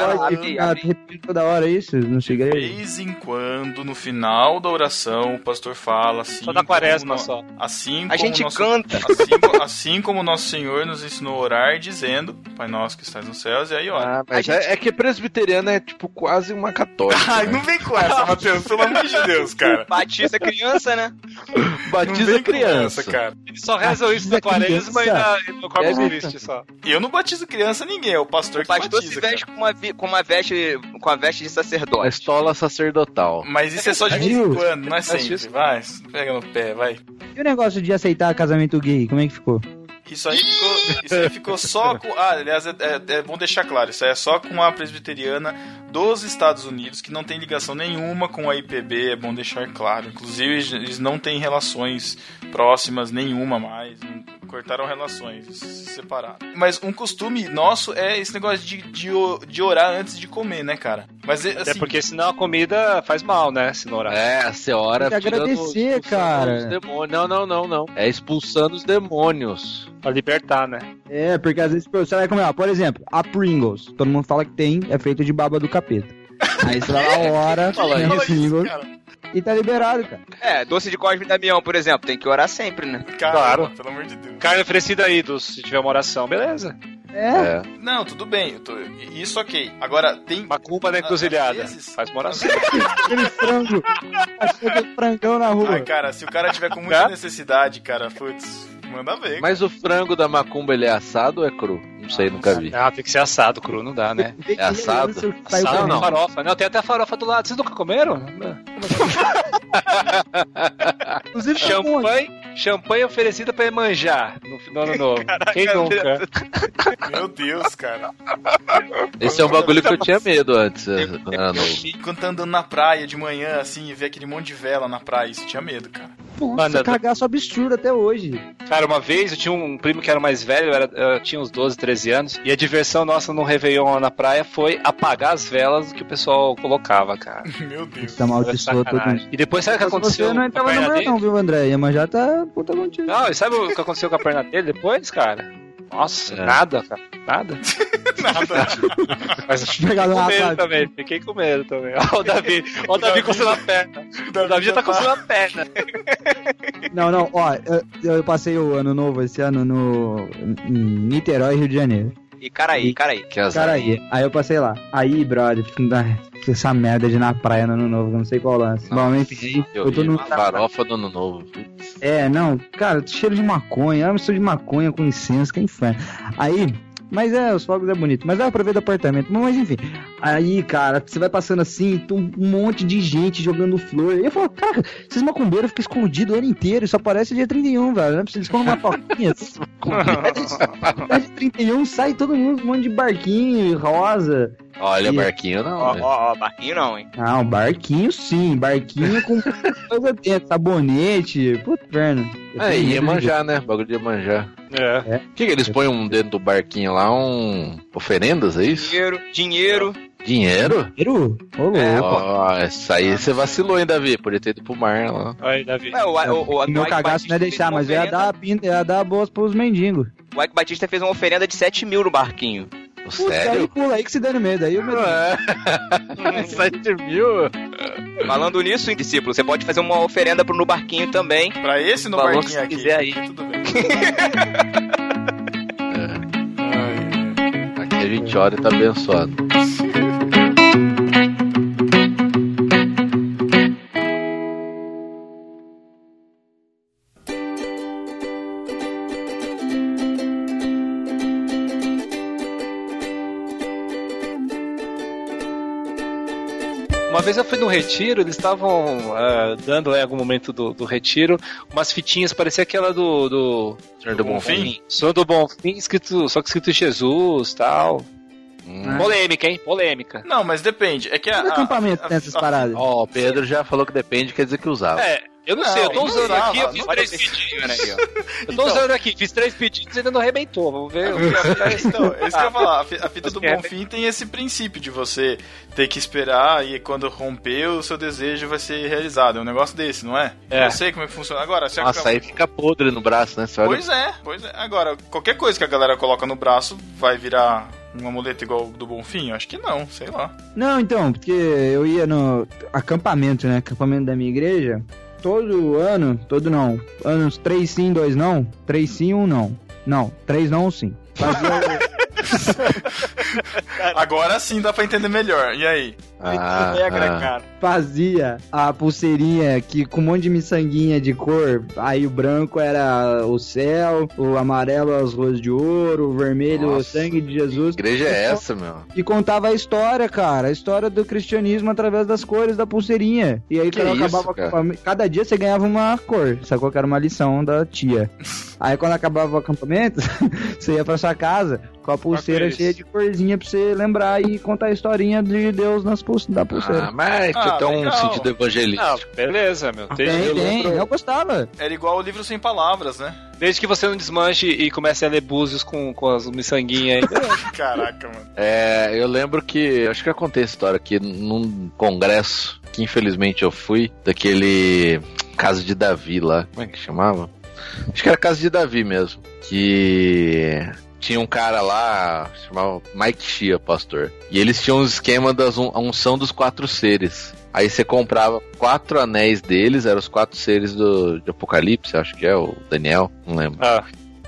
repetindo toda hora isso na sua de vez em quando, no final da oração, o pastor fala assim. Só na quaresma, como só. Assim A gente nosso, canta. Assim, assim como nosso Senhor nos ensinou a orar, dizendo: Pai nosso que estás nos céus, e aí ora. Ah, mas A gente- é, é que presbiteriana é tipo quase uma católica. Ai, né? não vem com essa, Matheus, pelo amor de Deus, cara. Batista criança, né? Não Criança. essa, cara. Eles só rezam isso na quaresma e, criança. na, e no Corpus É, Christi só. E eu não batizo criança ninguém, é o pastor O que pastor batiza. se veste cara. com uma, vi- com uma veste com a veste de sacerdote. estola sacerdotal. Mas isso é só de vez em quando, não é sempre. isso. Vai, pega no pé, vai. E o negócio de aceitar casamento gay, como é que ficou? Isso aí ficou, isso aí ficou só com. Ah, aliás, é, é- é bom deixar claro, isso aí é só com a presbiteriana dos Estados Unidos, que não tem ligação nenhuma com a IPB, é bom deixar claro. Inclusive, eles não têm relações próximas nenhuma mais. Cortaram relações, se separaram. Mas um costume nosso é esse negócio de, de, de orar antes de comer, né, cara? Mas é, Até assim, porque senão a comida faz mal, né? Se não orar. É, a senhora Tem que agradecer, cara. os demônios. Não, não, não, não. É expulsando os demônios. Pra libertar, né? É, porque às vezes você vai comer, ó, por exemplo, a Pringles. Todo mundo fala que tem, é feito de baba do capeta. Aí você lá, hora, Fala isso, e tá liberado, cara. É, doce de Cosme e Damião, por exemplo, tem que orar sempre, né? Caramba, Claro. pelo amor de Deus. Carne oferecida aí, se tiver uma oração, beleza. É, É. Não, tudo bem, eu tô- isso ok. Agora, tem. Macumba da encruzilhada. Vezes- Faz uma oração. aquele frango, aquele frangão na rua. Ai, cara, se o cara tiver com muita necessidade, cara, putz, manda ver. Mas o frango da macumba, ele é assado ou é cru? Não sei, nunca vi. Ah, tem que ser assado, cru, não dá, né? É assado? Assado não, farofa. Não, tem até farofa do lado. Vocês nunca comeram? Inclusive, tá Champanhe, champanhe oferecida pra manjar no, no ano novo. Quem nunca? Meu Deus, cara. Esse é um bagulho que eu tinha medo antes. quando tá andando na praia de manhã, assim, e vê aquele monte de vela na praia, isso tinha medo, cara. Nossa, Manda- cagaço absurdo até hoje. Cara, uma vez eu tinha um primo que era mais velho, eu, era- eu tinha uns 12, 13 anos, e a diversão nossa no Réveillon lá na praia foi apagar as velas que o pessoal colocava, cara. Meu Deus. Tá todo mundo. E depois sabe o que aconteceu? Você não entrava no dele? não, viu, André? Mas já tá puta contigo. Não, e sabe o que aconteceu com a perna dele depois, cara? Nossa, É. nada, cara. Nada. Nada. Mas fiquei com medo também. Fiquei com medo também. Ó o Davi. Ó o Davi coçando a perna. O Davi já tá coçando a perna. Não, não, ó, eu, eu passei o ano novo esse ano no em Niterói, Rio de Janeiro. E cara aí, cara aí. Que azar. Cara aí, aí eu passei lá. Aí, brother, essa merda de ir na praia no ano novo, não sei qual lance. Bom, enfim, Eu, eu tô no. farofa do ano novo. É, não, cara, cheiro de maconha, eu mistura de maconha com incenso, que é inferno. Aí, mas é, os fogos é bonito, mas dá pra ver do apartamento, mas enfim. Aí, cara, você vai passando assim, tem um monte de gente jogando flor. E eu falo, cara, esses macumbeiros ficam escondidos o ano inteiro, e só aparece dia 31, velho. Não é pra eles comem uma toquinha. dia de 31 sai todo mundo, um monte de barquinho, rosa. Olha, E- barquinho não. Ó, né? ó, ó, barquinho não, hein? Ah, um barquinho sim, barquinho com coisa dentro, sabonete, puta perna. É, ia manjar, né? Bagulho de manjar. É. O que, que eles põem um dentro do barquinho lá? Um. Oferendas, é isso? Dinheiro, dinheiro. Dinheiro? Dinheiro? Ô, louco. É, Ó, isso aí você vacilou, hein, Davi? Podia ter ido pro mar lá. Aí, Davi. Ué, o, o, o, O meu cagaço não é deixar, mas eu ia oferenda- dar, ia dar boas pros mendigos. O Ike Batista fez uma oferenda de 7 mil no barquinho. Aí Sério? pula aí que se dane medo. Aí eu medo. É. 7 mil? Falando nisso, discípulo, você pode fazer uma oferenda pro no barquinho também. Pra esse no Falou barquinho que aqui. quiser aí. Tudo bem. Aqui a gente ora e tá abençoado. Uma vez eu fui no retiro, eles estavam ah, dando em algum momento do, do retiro umas fitinhas, parecia aquela do. do Senhor do Bonfim? Senhor do Bonfim, escrito, só que escrito Jesus tal. Hum. Polêmica, hein? Polêmica. Não, mas depende. É que a. A- acampamento a- tem essas a- paradas. Ó, o Pedro já falou que depende, quer dizer que usava. É, eu não, Não, sei, eu tô usando usava, aqui, eu fiz três Olha pedidos. né, aí. Eu tô Então. usando aqui, fiz três pedidos e ainda não arrebentou. Vamos ver. Então, é isso que eu ia falar. A fi- a fita do é- Bonfim tem esse princípio de você ter que esperar e quando romper, o seu desejo vai ser realizado. É um negócio desse, não é? É. Eu sei como é que funciona. Agora, se a- Nossa, aí fica podre no braço, né? Você olha- Pois é, pois é. Agora, qualquer coisa que a galera coloca no braço vai virar um amuleto igual o do Bonfim? Eu acho que não, sei lá. Não, então, porque eu ia no acampamento, né? Acampamento da minha igreja. Todo ano, todo não. Anos três sim, dois não. Três sim, um não. Não, três não, sim. Fazia- Agora sim dá pra entender melhor. E aí? Ah, regra, ah. cara. fazia a pulseirinha que com um monte de miçanguinha de cor. Aí o branco era o céu, o amarelo as ruas de ouro, o vermelho o Nossa. sangue de Jesus. Que igreja é essa, meu? E contava a história, cara. A história do cristianismo através das cores da pulseirinha. E aí, Que quando isso, acabava o cara? acampamento, cada dia você ganhava uma cor. Sacou que era uma lição da tia. Aí, quando acabava o acampamento, você ia pra sua casa com a pulseira cores. cheia de corzinha pra você lembrar e contar a historinha de Deus nas pulse... da pulseira. Ah, mas Ah, tem um sentido evangelístico. Não, beleza, meu. tem, tem. eu- Eu gostava. Era igual o livro sem palavras, né? desde que você não desmanche e comece a ler búzios com, com as miçanguinhas aí. Caraca, mano. É, eu lembro que. Acho que eu contei essa história aqui num congresso que infelizmente eu fui, daquele Casa de Davi lá. Como é que chamava? Acho que era Casa de Davi mesmo. Que tinha um cara lá, chamava Mike Shia, pastor. E eles tinham um esquema da unção dos quatro seres. Aí você comprava quatro anéis deles, eram os quatro seres do, de Apocalipse, acho que é, o Daniel, não lembro. Ah,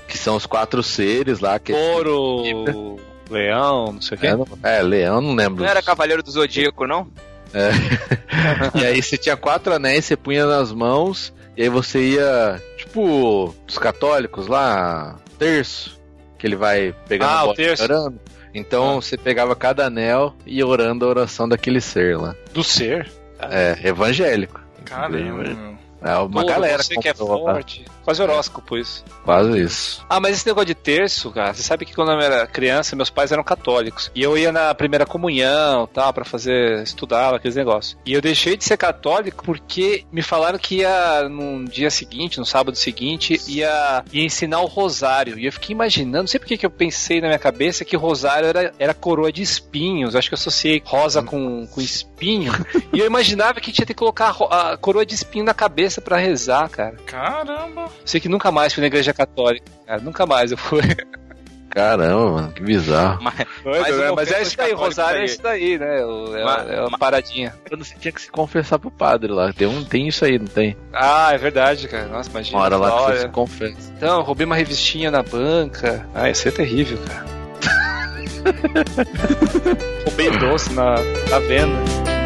Que são os quatro seres lá. Que ouro, leão, não sei o quê. é, é, leão, não lembro. Não era Cavaleiro do Zodíaco, não? E aí você tinha quatro anéis, você punha nas mãos, e aí você ia, tipo, dos católicos lá, terço, que ele vai pegando Ah, a bola e orando. Então você pegava cada anel e orando a oração daquele ser lá. Do ser. É, evangélico. Caramba, meu. É uma galera você que é lá. forte. Quase horóscopo isso. Quase isso. Ah, mas esse negócio de terço, cara, você sabe que quando eu era criança, meus pais eram católicos. E eu ia na primeira comunhão, tal, para fazer, estudar aqueles negócios. E eu deixei de ser católico porque me falaram que ia, num dia seguinte, no sábado seguinte, ia, ia ensinar o rosário. E eu fiquei imaginando, não sei porque que eu pensei na minha cabeça que rosário era, era coroa de espinhos. Eu acho que eu associei rosa com, com espinho. e eu imaginava que tinha que colocar a, a coroa de espinho na cabeça pra rezar, cara. Caramba. Sei que nunca mais fui na igreja católica, cara. Nunca mais eu fui. Caramba, mano, que bizarro. Mas, né? uma Mas é isso daí, Rosário é aí. isso daí, né? O- É, Mas- é uma mas- paradinha. Quando você tinha que se confessar pro padre lá. Tem, um, tem isso aí, não tem? Ah, é verdade, cara. Nossa, imagina. Uma hora lá que você se confessa. Então, eu roubei uma revistinha na banca. Ah, isso é terrível, cara. roubei doce na, na venda.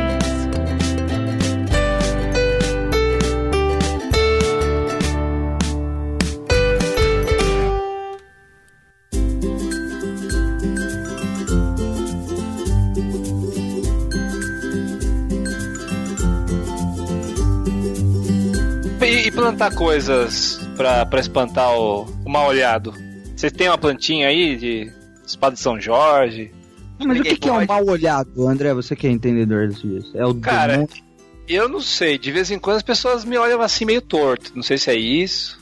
Plantar coisas pra, pra espantar o, o mal olhado. Você tem uma plantinha aí de espada de São Jorge? Mas o que, que é um pode. mal olhado, André? Você que é entendedor disso. É o Cara, demônio. Eu não sei, de vez em quando as pessoas me olham assim meio torto. Não sei se é isso.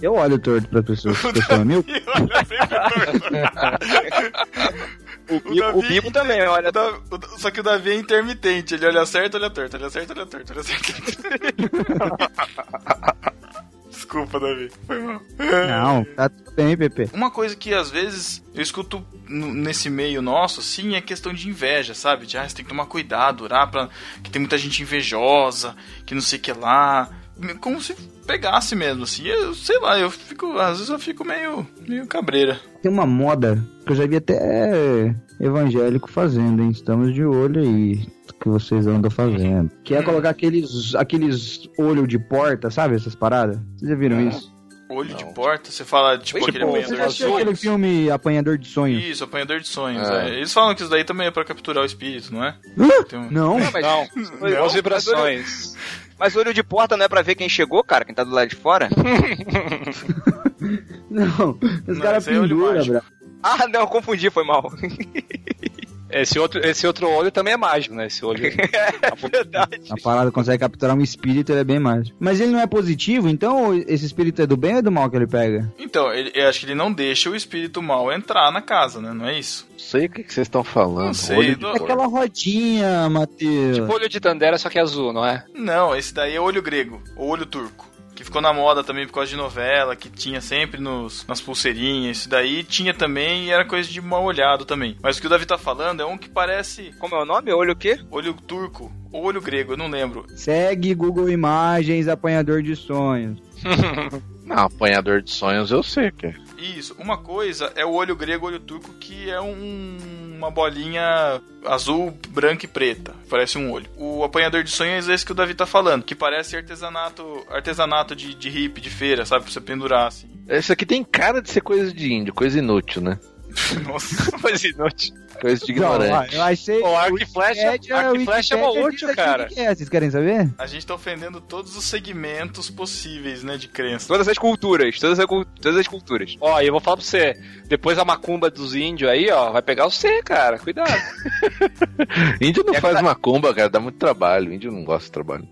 Eu olho torto pra pessoas que são mil. Olha sempre O, Bibo, o Bibo também, olha. O Da- o Só que o Davi é intermitente, ele olha certo, olha torto, olha certo, olha torto, olha certo. Desculpa, Davi. Foi mal. Não, tá tudo bem, Pepe. Uma coisa que às vezes eu escuto nesse meio nosso, sim, é questão de inveja, sabe? De, ah, você tem que tomar cuidado, orar pra... que tem muita gente invejosa, que não sei o que lá. Como se pegasse mesmo, assim. Eu sei lá, eu fico. Às vezes eu fico meio, meio cabreira. Tem uma moda que eu já vi até evangélico fazendo, hein? Estamos de olho aí que vocês andam fazendo. Que é colocar aqueles, aqueles olho de porta, sabe? Essas paradas. Vocês já viram isso? Olho de porta, você fala, tipo, Tipo, aquele Você apanhador já de assistiu aquele sonhos. filme Apanhador de Sonhos? Isso, apanhador de sonhos. É. é. Eles falam que isso daí também é pra capturar o espírito, não é? Hã? Tem um- Não, Não, mas, Não, Não? as vibrações. mas olho de porta não é pra ver quem chegou, cara, quem tá do lado de fora? não. Os Não, caras é penduram, mágico. bra. Ah, não, confundi, foi mal. Esse outro, esse outro olho também é mágico, né? Esse olho. Verdade. A parada consegue capturar um espírito, ele é bem mágico. Mas ele não é positivo, então esse espírito é do bem ou é do mal que ele pega? Então, ele, eu acho que ele não deixa o espírito mal entrar na casa, né? Não é isso? Não sei o que que vocês estão falando. Não sei, Olho do- É aquela rodinha, Matheus. tipo olho de Tandera, só que azul, não é? Não, esse daí é olho grego, ou olho turco. Que ficou na moda também por causa de novela, que tinha sempre nos, nas pulseirinhas. Isso daí tinha também e era coisa de mal olhado também. Mas o que o Davi tá falando é um que parece Como é o nome? Olho o quê? olho turco ou olho grego, eu não lembro. Segue Google Imagens, apanhador de sonhos. Não, apanhador de sonhos eu sei que é. Isso, uma coisa é o olho grego, olho turco, que é um- uma bolinha azul, branca e preta. Parece um olho. O apanhador de sonhos é esse que o Davi tá falando, que parece artesanato, artesanato de, de hippie, de feira, sabe? Pra você pendurar assim. Esse aqui tem cara de ser coisa de índio, coisa inútil, né? Nossa. Coisa inútil. Coisa de Não, ignorante. eu achei. O arco e flecha, Wikipédia- arco e flecha é uma útil, cara. o que é, Vocês querem saber? A gente tá ofendendo todos os segmentos possíveis, né, de crença. Todas as culturas, todas as, todas as culturas. Ó, e eu vou falar pra você, depois a macumba dos índios aí, ó, vai pegar você, cara. Cuidado. Índio não É faz macumba, cara, dá muito trabalho. Índio não gosta de trabalho.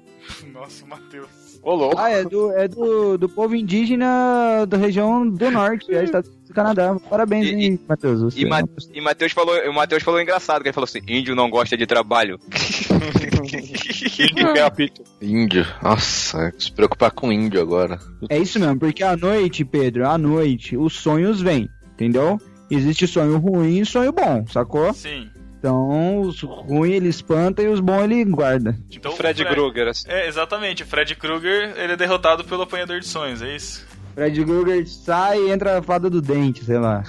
Nossa, Matheus. Ô, louco. Ah, é do, é do, do povo indígena da região do norte, é Estados Unidos do Canadá. Parabéns, E- hein, Matheus. Você E, é Ma e Matheus falou, o Matheus falou engraçado, que ele falou assim, índio não gosta de trabalho. Índio é apito. Índio. Nossa, se preocupar com índio agora. É isso mesmo, porque à noite, Pedro, à noite, os sonhos vêm, entendeu? Existe sonho ruim e sonho bom, sacou? Sim. Então, os ruins ele espanta e os bons ele guarda. Então, o Fred o Krueger, assim. É, exatamente. O Fred Krueger, ele é derrotado pelo apanhador de sonhos, é isso? Fred Krueger sai e entra a fada do dente, sei lá.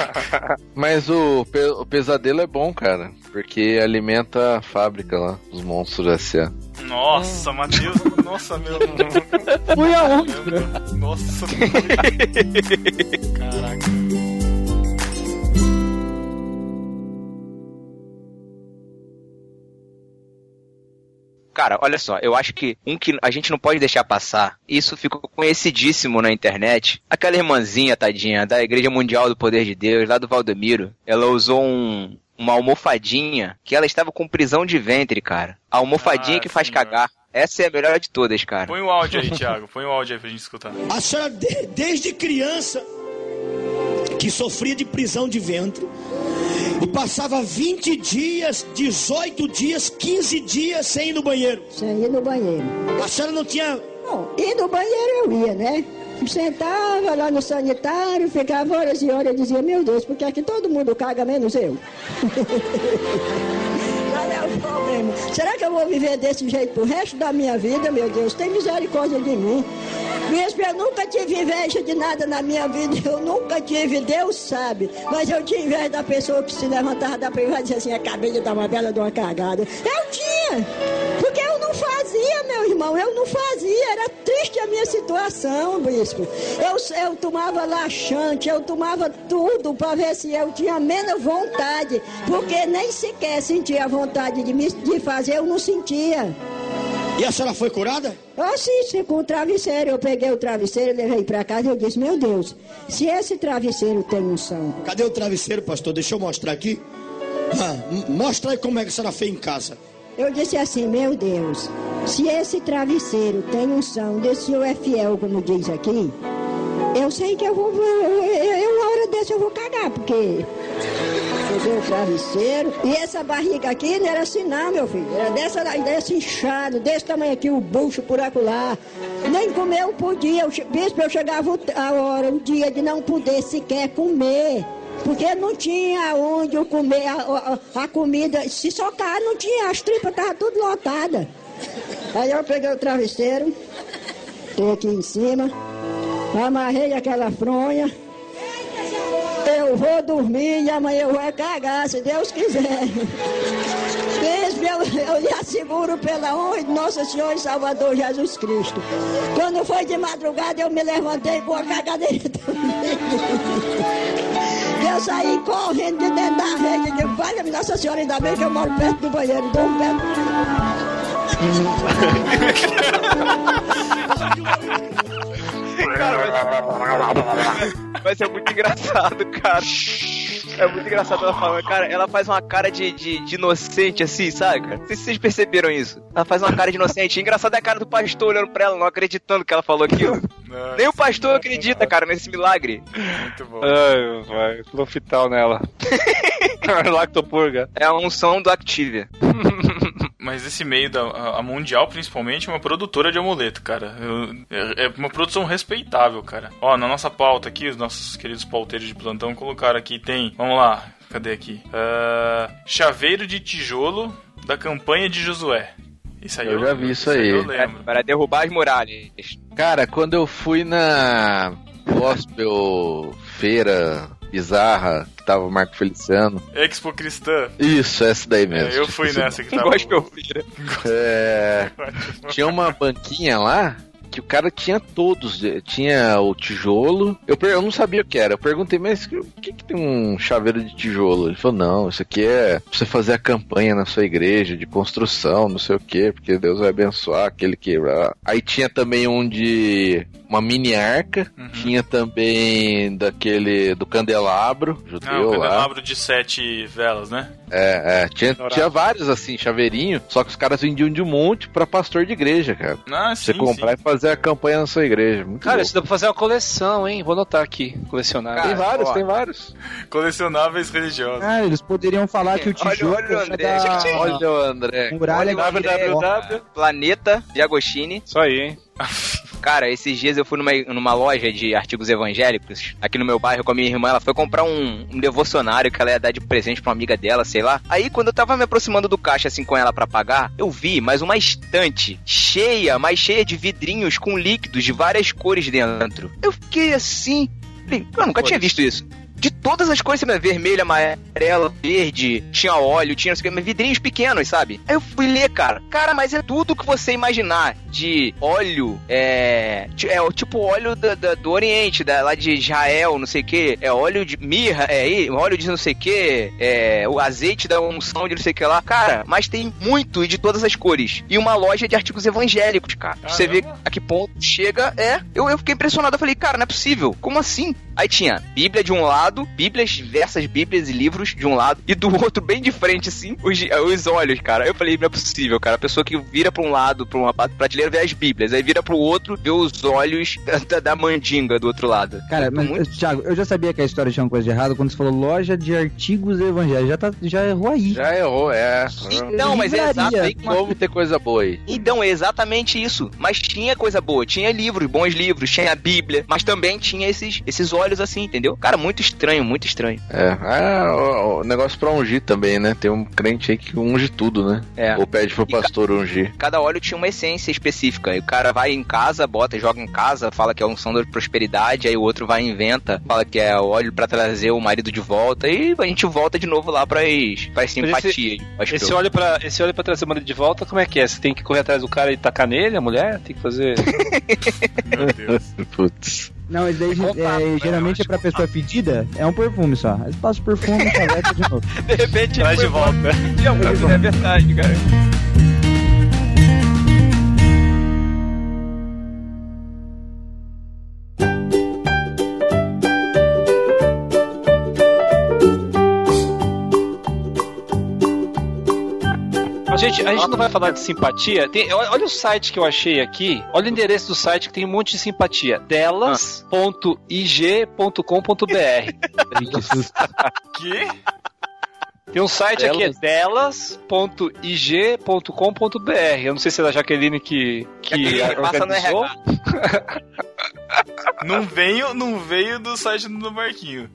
Mas o, pe- o pesadelo é bom, cara. Porque alimenta a fábrica lá, os monstros S.A. Nossa, Matheus. Nossa, meu. Fui aonde? Nossa. Caraca. Cara, olha só, eu acho que um que a gente não pode deixar passar, isso ficou conhecidíssimo na internet. Aquela irmãzinha, tadinha, da Igreja Mundial do Poder de Deus, lá do Valdomiro, ela usou um, uma almofadinha que ela estava com prisão de ventre, cara. A almofadinha Ah, que faz cagar. Essa é a melhor de todas, cara. Põe o áudio aí, Thiago. Põe o áudio aí pra gente escutar. A senhora, de- desde criança, que sofria de prisão de ventre, e passava 20 dias, 18 dias, 15 dias sem ir no banheiro. Sem ir no banheiro. A senhora não tinha. Bom, ir no banheiro eu ia, né? Sentava lá no sanitário, ficava horas e horas e dizia, meu Deus, por que é todo mundo caga menos eu? Será que eu vou viver desse jeito pro resto da minha vida, meu Deus? Tem misericórdia de mim. Bispo, eu nunca tive inveja de nada na minha vida, eu nunca tive, Deus sabe. Mas eu tinha inveja da pessoa que se levantava da privada e dizia assim, acabei de dar uma bela de uma cagada. Eu tinha, porque eu não fazia, meu irmão, eu não fazia, era triste a minha situação, bispo. Eu, eu tomava laxante, eu tomava tudo para ver se eu tinha menos vontade, porque nem sequer sentia vontade de, me, de fazer, eu não sentia. E a senhora foi curada? Eu assisti com o travesseiro, eu peguei o travesseiro, levei para casa e eu disse, meu Deus, se esse travesseiro tem unção, Cadê o travesseiro, pastor? Deixa eu mostrar aqui. Ah, mostra aí como é que a senhora fez em casa. eu disse assim, meu Deus, se esse travesseiro tem unção, desse senhor é fiel, como diz aqui, eu sei que eu vou, eu, eu, eu, hora dessa eu vou cagar, porque peguei o travesseiro, e essa barriga aqui não era assim não, meu filho, era dessa, desse inchado, desse tamanho aqui, o bucho por acolá, nem comer eu podia, che- bispo, eu chegava o- a hora, o dia de não poder sequer comer, porque não tinha onde eu comer a, a- a comida, se socar não tinha, as tripas estavam tudo lotadas. Aí eu peguei o travesseiro, Tem aqui em cima. Amarrei aquela fronha. Eu vou dormir e amanhã eu vou cagar, se Deus quiser. Fiz pelo, eu lhe asseguro pela honra de Nosso Senhor e Salvador Jesus Cristo. Quando foi de madrugada, eu me levantei com a cagadeira. Eu saí correndo de dentro da rede. Eu digo, Valha-me Nossa Senhora, ainda bem que eu moro perto do banheiro. Dou um pé. Mas é muito engraçado, cara. É muito engraçado ela falando, cara, ela faz uma cara de, de, de inocente assim, sabe, cara? Não sei se vocês perceberam isso. Ela faz uma cara de inocente. Engraçado é a cara do pastor olhando pra ela, não acreditando que ela falou aquilo. Nossa, Nem o pastor acredita, cara, nesse milagre. Muito bom. Ai, vai. Lofital nela. Lactopurga. É a unção do Activia. Mas esse meio da a- Mundial, principalmente, é uma produtora de amuleto, cara. Eu- é, é uma produção respeitável, cara. Ó, na nossa pauta aqui, os nossos queridos pauteiros de plantão colocaram aqui, tem. Vamos lá, cadê aqui? Ah, chaveiro de tijolo da campanha de Josué. Isso aí Eu já vi isso aí. Eu Para, lembro. para derrubar as muralhas. Cara, quando eu fui na Gospel Feira Bizarra, que tava o Marco Feliciano. Expo Cristã. Isso, essa daí mesmo. É, eu fui nessa que tava. Gospel Feira. É, tinha uma banquinha lá que o cara tinha todos. eh, Tinha o tijolo. Eu, per- eu não sabia o que era. Eu perguntei, mas o que, que tem um chaveiro de tijolo? Ele falou, não, isso aqui é pra você fazer a campanha na sua igreja de construção, não sei o que, porque Deus vai abençoar aquele que. Aí tinha também um de uma mini arca. Uhum. Tinha também daquele do candelabro Ah, judeu o lá. candelabro de sete velas, né? É, é. Tinha, tinha vários assim, chaveirinho, só que os caras vendiam de um monte pra pastor de igreja, cara. Ah, Você sim, comprar sim. e fazer a campanha na sua igreja. Muito Cara, louco. isso dá pra fazer uma coleção, hein? Vou anotar aqui. Colecionar. Tem vários, ó. tem vários. Colecionáveis religiosos. Ah, eles poderiam falar que o Olha, tijolo olha o André, da Olha o André. muralha olha o que André. é- Planeta de Agostini. Isso aí, hein? Cara, esses dias eu fui numa, numa loja de artigos evangélicos aqui no meu bairro com a minha irmã. Ela foi comprar um, um devocionário que ela ia dar de presente pra uma amiga dela, sei lá. Aí, quando eu tava me aproximando do caixa assim com ela pra pagar, eu vi mais uma estante cheia, mais cheia de vidrinhos com líquidos de várias cores dentro. Eu fiquei assim. Eu nunca tinha visto isso. De todas as cores, sabe? vermelho, amarelo, verde, tinha óleo, tinha não sei o que, mas vidrinhos pequenos, sabe? Aí eu fui ler, cara. Cara, mas é tudo que você imaginar de óleo, é. É o tipo óleo da- do Oriente, da, lá de Israel, não sei o que. É óleo de mirra, é aí, óleo de não sei o que. É o azeite da unção de não sei o que lá. Cara, mas tem muito e de todas as cores. E uma loja de artigos evangélicos, cara. Pra Você vê Caramba. a que ponto chega. É. Eu, eu fiquei impressionado. Eu falei, cara, não é possível. Como assim? Aí tinha Bíblia de um lado, Bíblias, diversas Bíblias e livros de um lado, e do outro, bem de frente, assim, os, os olhos, cara. Eu falei, não é possível, cara. A pessoa que vira pra um lado, pra uma prateleira, vê as Bíblias, aí vira pro outro, vê os olhos da, da mandinga do outro lado. Cara, mas, Muito- Thiago, eu já sabia que a história tinha uma coisa de errado quando você falou loja de artigos evangélicos. Já, tá, já errou aí. Já errou, é. Não, mas é aí- Como ter coisa boa aí. Então, é exatamente isso. Mas tinha coisa boa, tinha livros, bons livros, tinha a Bíblia, mas também tinha esses, esses olhos assim, entendeu? Cara, muito estranho, muito estranho. É, ah, o, o negócio pra ungir também, né? Tem um crente aí que unge tudo, né? É. Ou pede pro pastor ungir. Cada óleo tinha uma essência específica. E o cara vai em casa, bota, joga em casa, fala que é unção da prosperidade, aí o outro vai e inventa, fala que é óleo pra trazer o marido de volta, e a gente volta de novo lá pras, pras simpatias. Esse que eu- óleo, pra, esse óleo pra trazer o marido de volta, como é que é? Você tem que correr atrás do cara e tacar nele, a mulher? Tem que fazer. Meu Deus. Putz. Não, isso daí contato, é, né? geralmente é pra pessoa fedida, é um perfume só. Aí passa o perfume e de novo. De repente Traz de volta. É verdade, cara. Gente, a gente não vai falar de simpatia. Tem- olha o site que eu achei aqui. Olha o endereço do site que tem um monte de simpatia. delas.ig.com.br. Que susto. Que? Tem um site aqui, é delas.ig.com.br. Eu não sei se é da Jaqueline que, que Jaqueline, passa no organizou. RH. Não veio, não veio do site do Marquinho.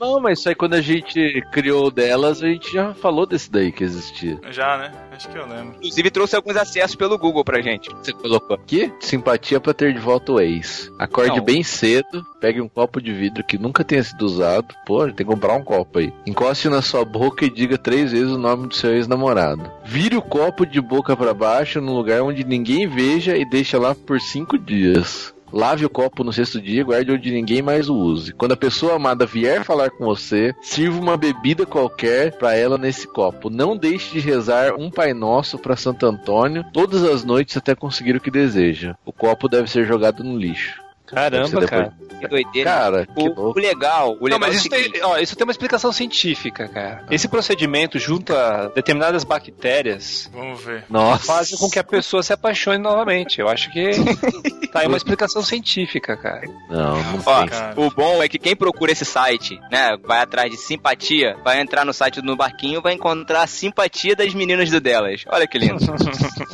Não, mas isso aí quando a gente criou delas, a gente já falou desse daí que existia. Já, né? Acho que eu lembro. Inclusive trouxe alguns acessos pelo Google pra gente. Você colocou aqui? Simpatia pra ter de volta o ex. Acorde Não. bem cedo, pegue um copo de vidro que nunca tenha sido usado. Pô, tem que comprar um copo aí. Encoste na sua boca e diga três vezes o nome do seu ex-namorado. Vire o copo de boca pra baixo num lugar onde ninguém veja e deixa lá por cinco dias. Lave o copo no sexto dia guarde onde ninguém mais o use. Quando a pessoa amada vier falar com você, sirva uma bebida qualquer pra ela nesse copo. Não deixe de rezar um Pai Nosso pra Santo Antônio todas as noites até conseguir o que deseja. O copo deve ser jogado no lixo. Caramba, depois- cara. Que doideira. Cara, que o, o louco. legal, o legal Não, mas é o isso seguinte, tem, ó, isso tem uma explicação científica, cara. Esse procedimento junta determinadas bactérias Vamos ver. Nossa. fazem com que a pessoa se apaixone novamente. Eu acho que tá aí uma explicação científica, cara. Não, não Ó, tem. cara. o bom é que quem procura esse site, né, vai atrás de simpatia, vai entrar no site do Barquinho e vai encontrar a simpatia das meninas do delas. Olha que lindo.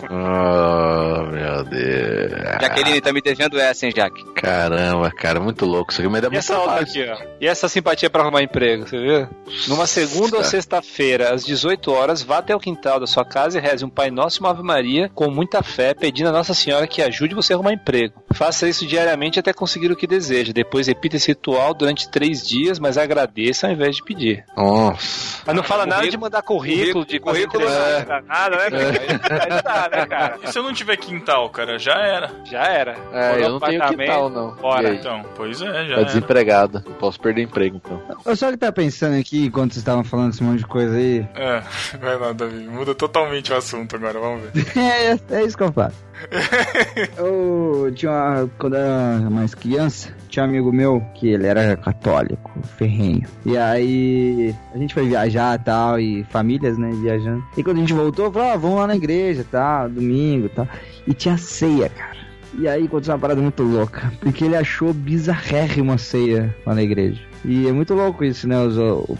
Oh, meu Deus. Jaqueline tá me devendo essa, hein, Jaque? Caramba, cara, muito louco isso aqui, mas dá E muito essa outra aqui, ó. E essa simpatia pra arrumar emprego, você viu? Numa segunda ou sexta-feira, às 18 horas, vá até o quintal da sua casa e reze um Pai Nosso e uma Ave Maria com muita fé, pedindo a Nossa Senhora que ajude você a arrumar emprego. Faça isso diariamente até conseguir o que deseja. Depois repita esse ritual durante três dias, mas agradeça ao invés de pedir. Nossa. Mas não fala nada de mandar currículo, de currículo entrevista, nada, né? cara? Aí não dá, né, cara? E se eu não tiver quintal, cara? Já era. Já era. É, eu não tenho apartamento, quintal, não. Aí? Então, pois é, já Tá era. desempregado. Não posso perder emprego, então. Eu só que tá pensando aqui, enquanto vocês estavam falando esse monte de coisa aí. É, vai lá, Davi. Muda totalmente o assunto agora, vamos ver. É, é isso que eu faço. eu tinha uma, quando eu era mais criança, tinha um amigo meu que ele era católico, ferrenho. E aí a gente foi viajar e tal, e famílias, né, viajando. E quando a gente voltou, falou, ah, vamos lá na igreja, tal, domingo, tal. E tinha ceia, cara. E aí aconteceu uma parada muito louca, porque ele achou bizarrérrima a ceia lá na igreja. E é muito louco isso, né? os-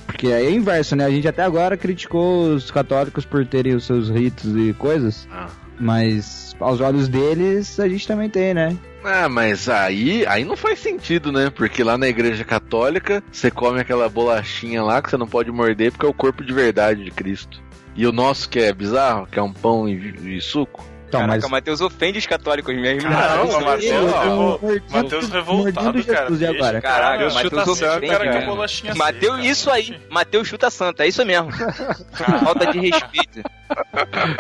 porque aí é inverso, né? A gente até agora criticou os católicos por terem os seus ritos e coisas. Ah. Mas aos olhos deles, a gente também tem, né? Ah, mas aí, aí não faz sentido, né? Porque lá na igreja católica, você come aquela bolachinha lá que você não pode morder porque é o corpo de verdade de Cristo. E o nosso que é bizarro, que é um pão e, e suco. Então, Caraca, mas. Matheus ofende os católicos mesmo. Caramba, Isso aí, Matheus, ó, Matheus revoltado, cara. Jesus, agora? Caralho, Cara, Matheus chuta Você o ofende, cara bolachinha Mateus, isso aí. Mateus chuta santa, é isso mesmo. Falta de respeito.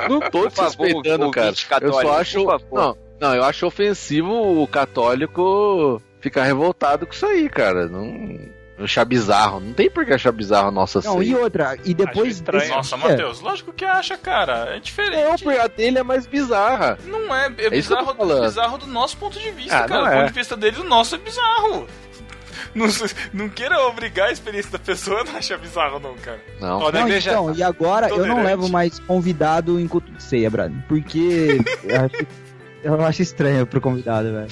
Não tô Por favor, desrespeitando, cara. Eu só acho. Não, não, eu acho ofensivo o católico ficar revoltado com isso aí, cara. Não. Achar bizarro. Não tem por que achar bizarro a nossa Não, e ceia. outra, e depois desse Nossa, Matheus, lógico que acha, cara. É diferente. Não, porque a dele é mais bizarra. Não é, é, É isso que eu tô bizarro, bizarro do nosso ponto de vista, Ah, cara. não Do é. ponto de vista dele, o nosso é bizarro. Não, não queira obrigar a experiência da pessoa a não achar bizarro, não, cara. Não. Ó, Não, então, e agora eu não levo mais convidado em culto de ceia, brother. Porque eu acho, eu acho estranho pro convidado, velho.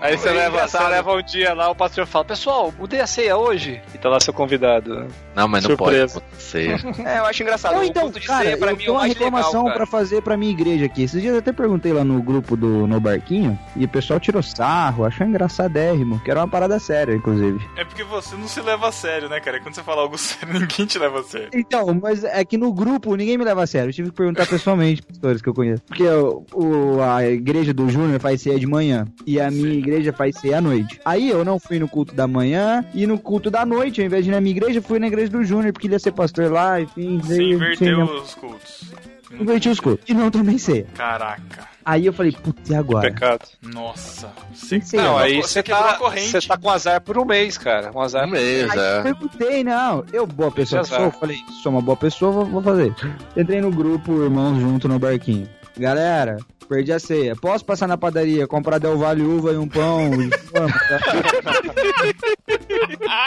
Aí você É leva, você leva um dia lá, o pastor fala, pessoal, mudei a ceia hoje. E tá lá seu convidado. Não, mas não Surpresa. pode ceia. É, eu acho engraçado. Não, então, de cara, ceia pra eu mim é tenho uma reclamação legal, pra fazer pra minha igreja aqui. Esses dias eu até perguntei lá no grupo do No Barquinho, e o pessoal tirou sarro, achou engraçadérrimo, que era uma parada séria, inclusive. É porque você não se leva a sério, né, cara? E quando você fala algo sério, ninguém te leva a sério. Então, mas é que no grupo ninguém me leva a sério. Eu tive que perguntar pessoalmente pros pastores que eu conheço. Porque o, a igreja do Júnior faz ceia de manhã e a minha igreja faz ceia à noite. Aí eu não fui no culto da manhã e no culto da noite, ao invés de ir na minha igreja, fui na igreja do Júnior, porque ele ia ser pastor lá, enfim. Você daí- inverteu os cultos. Inverti os cultos. E não tomei ceia. Caraca. Aí eu falei, putz, e agora? Pecado. Nossa. Sem ceia. Não, aí você você tá, você tá com azar por um mês, cara. Um azar Um mês, Aí eu é. perguntei, não, eu, boa pessoa que sou, falei, sou uma boa pessoa, vou, vou fazer. Entrei no grupo, irmãos junto no barquinho. Galera, perdi a ceia. Posso passar na padaria, comprar Del Valle uva e um pão? tá?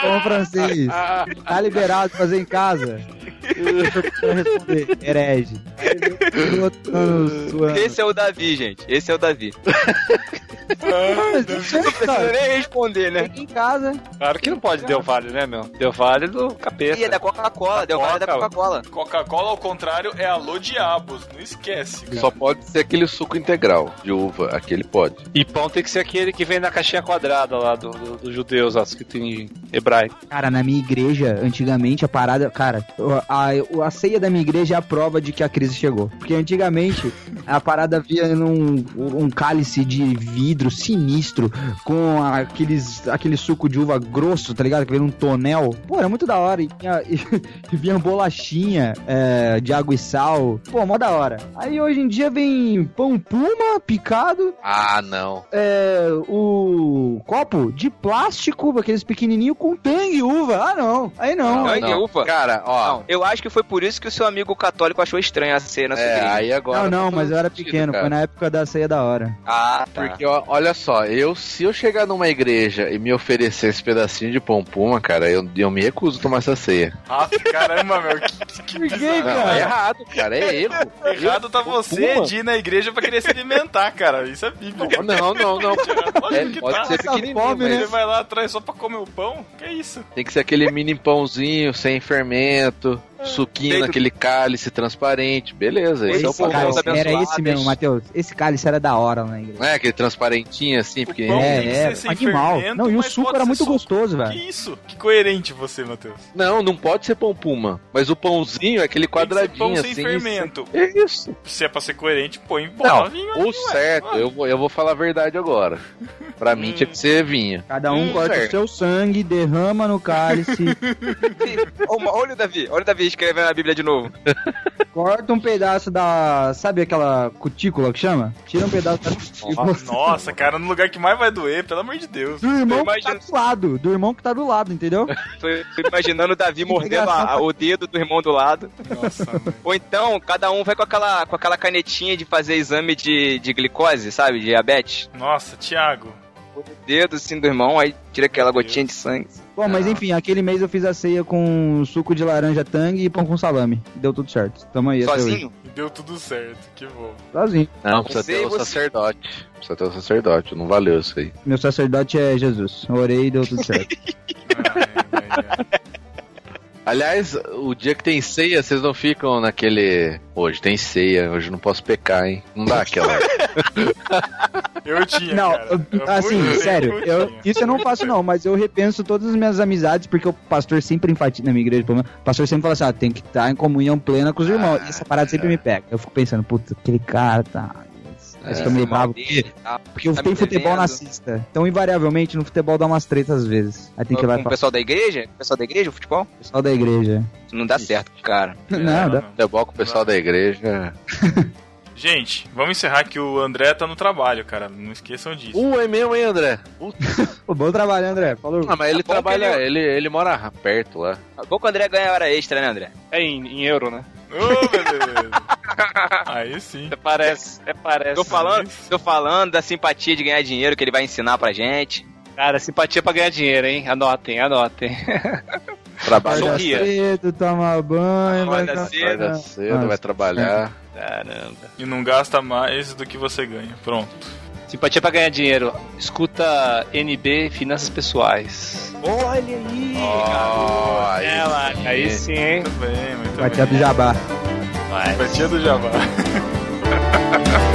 Pão francês. Tá liberado fazer em casa? Eu responder, herege. Esse é o Davi, gente. Esse é o Davi. Mas não sei, Não precisa nem responder, né? Em casa, Claro que não pode Del Vale, né, meu? Del Vale do capeta. E é da Coca-Cola, deu vale da Coca, Coca-Cola. Coca-Cola, ao contrário, é alô diabos. Não esquece, cara. Só pode ser aquele suco integral de uva. Aquele pode. E pão tem que ser aquele que vem na caixinha quadrada lá do- do- dos judeus, lá, escrito em hebraico. Cara, na minha igreja, antigamente, a parada. Cara, a, a, a ceia da minha igreja é a prova de que a crise chegou. Porque antigamente, a parada via num um cálice de vidro sinistro, com aqueles, aquele suco de uva grosso, tá ligado? Que vem num tonel. Pô, era muito da hora. E, vinha- e vinha bolachinha é, de água e sal. Pô, mó da hora. Aí hoje em dia vem pão puma picado, Ah, não. é, o copo de plástico, aqueles pequenininhos com tangue e uva. Ah, não. Aí não. Não, não. ufa. Cara, ó. Não, eu acho que foi por isso que o seu amigo católico achou estranho a ceia na sua É, igreja. aí agora. não, não, mas eu era sentido, pequeno. cara. Foi na época da ceia da hora. Ah, tá. Porque, ó, olha só, eu se eu chegar numa igreja e me oferecer esse pedacinho de pão puma, cara, eu, eu me recuso a tomar essa ceia. Ah, caramba, meu. Que, que bizarro. Não, é errado, cara, é erro. Errado tá você Puma? de ir na igreja pra querer se alimentar, cara. Isso é bíblico. Não, não, não. É, que pode tá. ser pequenininho, fome, né? Você mas vai lá atrás só pra comer o pão? Que isso? tem que ser aquele mini pãozinho sem fermento, suquinho Feito- naquele cálice transparente, beleza, esse é o Esse pão. cálice era esse mesmo, Matheus. Esse cálice era da hora lá igreja. Não é aquele transparentinho assim, porque que É, é, sem animal. fermento, Não, e o suco era muito suco. gostoso, Que velho. isso? Que coerente você, Matheus. Não, não pode ser pão puma, mas o pãozinho é aquele Tem que ser quadradinho pão sem assim. fermento. sem- É isso. Se é pra ser coerente, põe Não, bota vinho o certo, Ué. eu vou, eu vou falar a verdade agora. Pra mim tinha que ser vinho. Cada um Hum, corta o seu sangue, derrama no cálice, Olha o Davi, olha o Davi escrevendo a Bíblia de novo. corta um pedaço da. Sabe aquela cutícula que chama? Tira um pedaço da cutícula. Nossa, cara, no lugar que mais vai doer, pelo amor de Deus. Do irmão Eu que tá imagino- do lado, do irmão que tá do lado, entendeu? Tô tô imaginando o Davi mordendo a- a- o dedo do irmão do lado. Nossa, mano. Ou então, cada um vai com aquela, com aquela canetinha de fazer exame de, de glicose, sabe? Diabetes. Nossa, Thiago. O dedo assim do irmão, aí tira aquela Meu gotinha de sangue. Bom, mas enfim, aquele mês eu fiz a ceia com suco de laranja tangue e pão com salame. Deu tudo certo. Tamo aí. Sozinho? Deu tudo certo, que bom. Sozinho. Não, precisa Sei ter o você. sacerdote. Precisa ter o sacerdote, não valeu isso aí. Meu sacerdote é Jesus. Orei e deu tudo certo. Ai, ai, ai. Aliás, o dia que tem ceia, vocês não ficam naquele. Hoje tem ceia, hoje não posso pecar, hein? Não dá aquela. Eu tinha, Não, cara. eu- Eu assim, sério, eu, isso eu não faço não, mas eu repenso todas as minhas amizades, porque o pastor sempre enfatiza, na minha igreja, o pastor sempre fala assim, ah, tem que estar em comunhão plena com os irmãos, e essa parada sempre me pega. Eu fico pensando, puta, aquele cara tá... Que eu meio bravo, porque, porque eu Tá tenho me futebol devendo. na sexta, então invariavelmente no futebol dá umas tretas às vezes. Aí tem que ir lá Com o falar, pessoal da igreja? O pessoal da igreja, o futebol? pessoal da igreja. Não dá certo, cara. Não, dá. Futebol com o pessoal da igreja. Gente, vamos encerrar que o André tá no trabalho, cara. Não esqueçam disso. Uh, é mesmo, hein, André? Pô, bom trabalho, André, falou. Ah, mas ele que trabalha, ele- ele, ele mora perto lá. Bom que o André ganha hora extra, né, André? É em, em euro, né? Ô, beleza. Aí sim. Até parece, até parece. Tô falando, tô falando da simpatia de ganhar dinheiro que ele vai ensinar pra gente. Cara, simpatia pra ganhar dinheiro, hein? Anotem, anotem. Trabalha Acorda sorria. cedo, toma banho, vai pra- cedo. acorda cedo, Nossa. vai trabalhar. Caramba. E não gasta mais do que você ganha. Pronto. Simpatia pra ganhar dinheiro. Escuta NB Finanças Pessoais. Olha aí! Ó, aí É lá, sim. aí sim, hein? Muito bem, muito Batia bem. do jabá. Vai. Fatia do Jabá.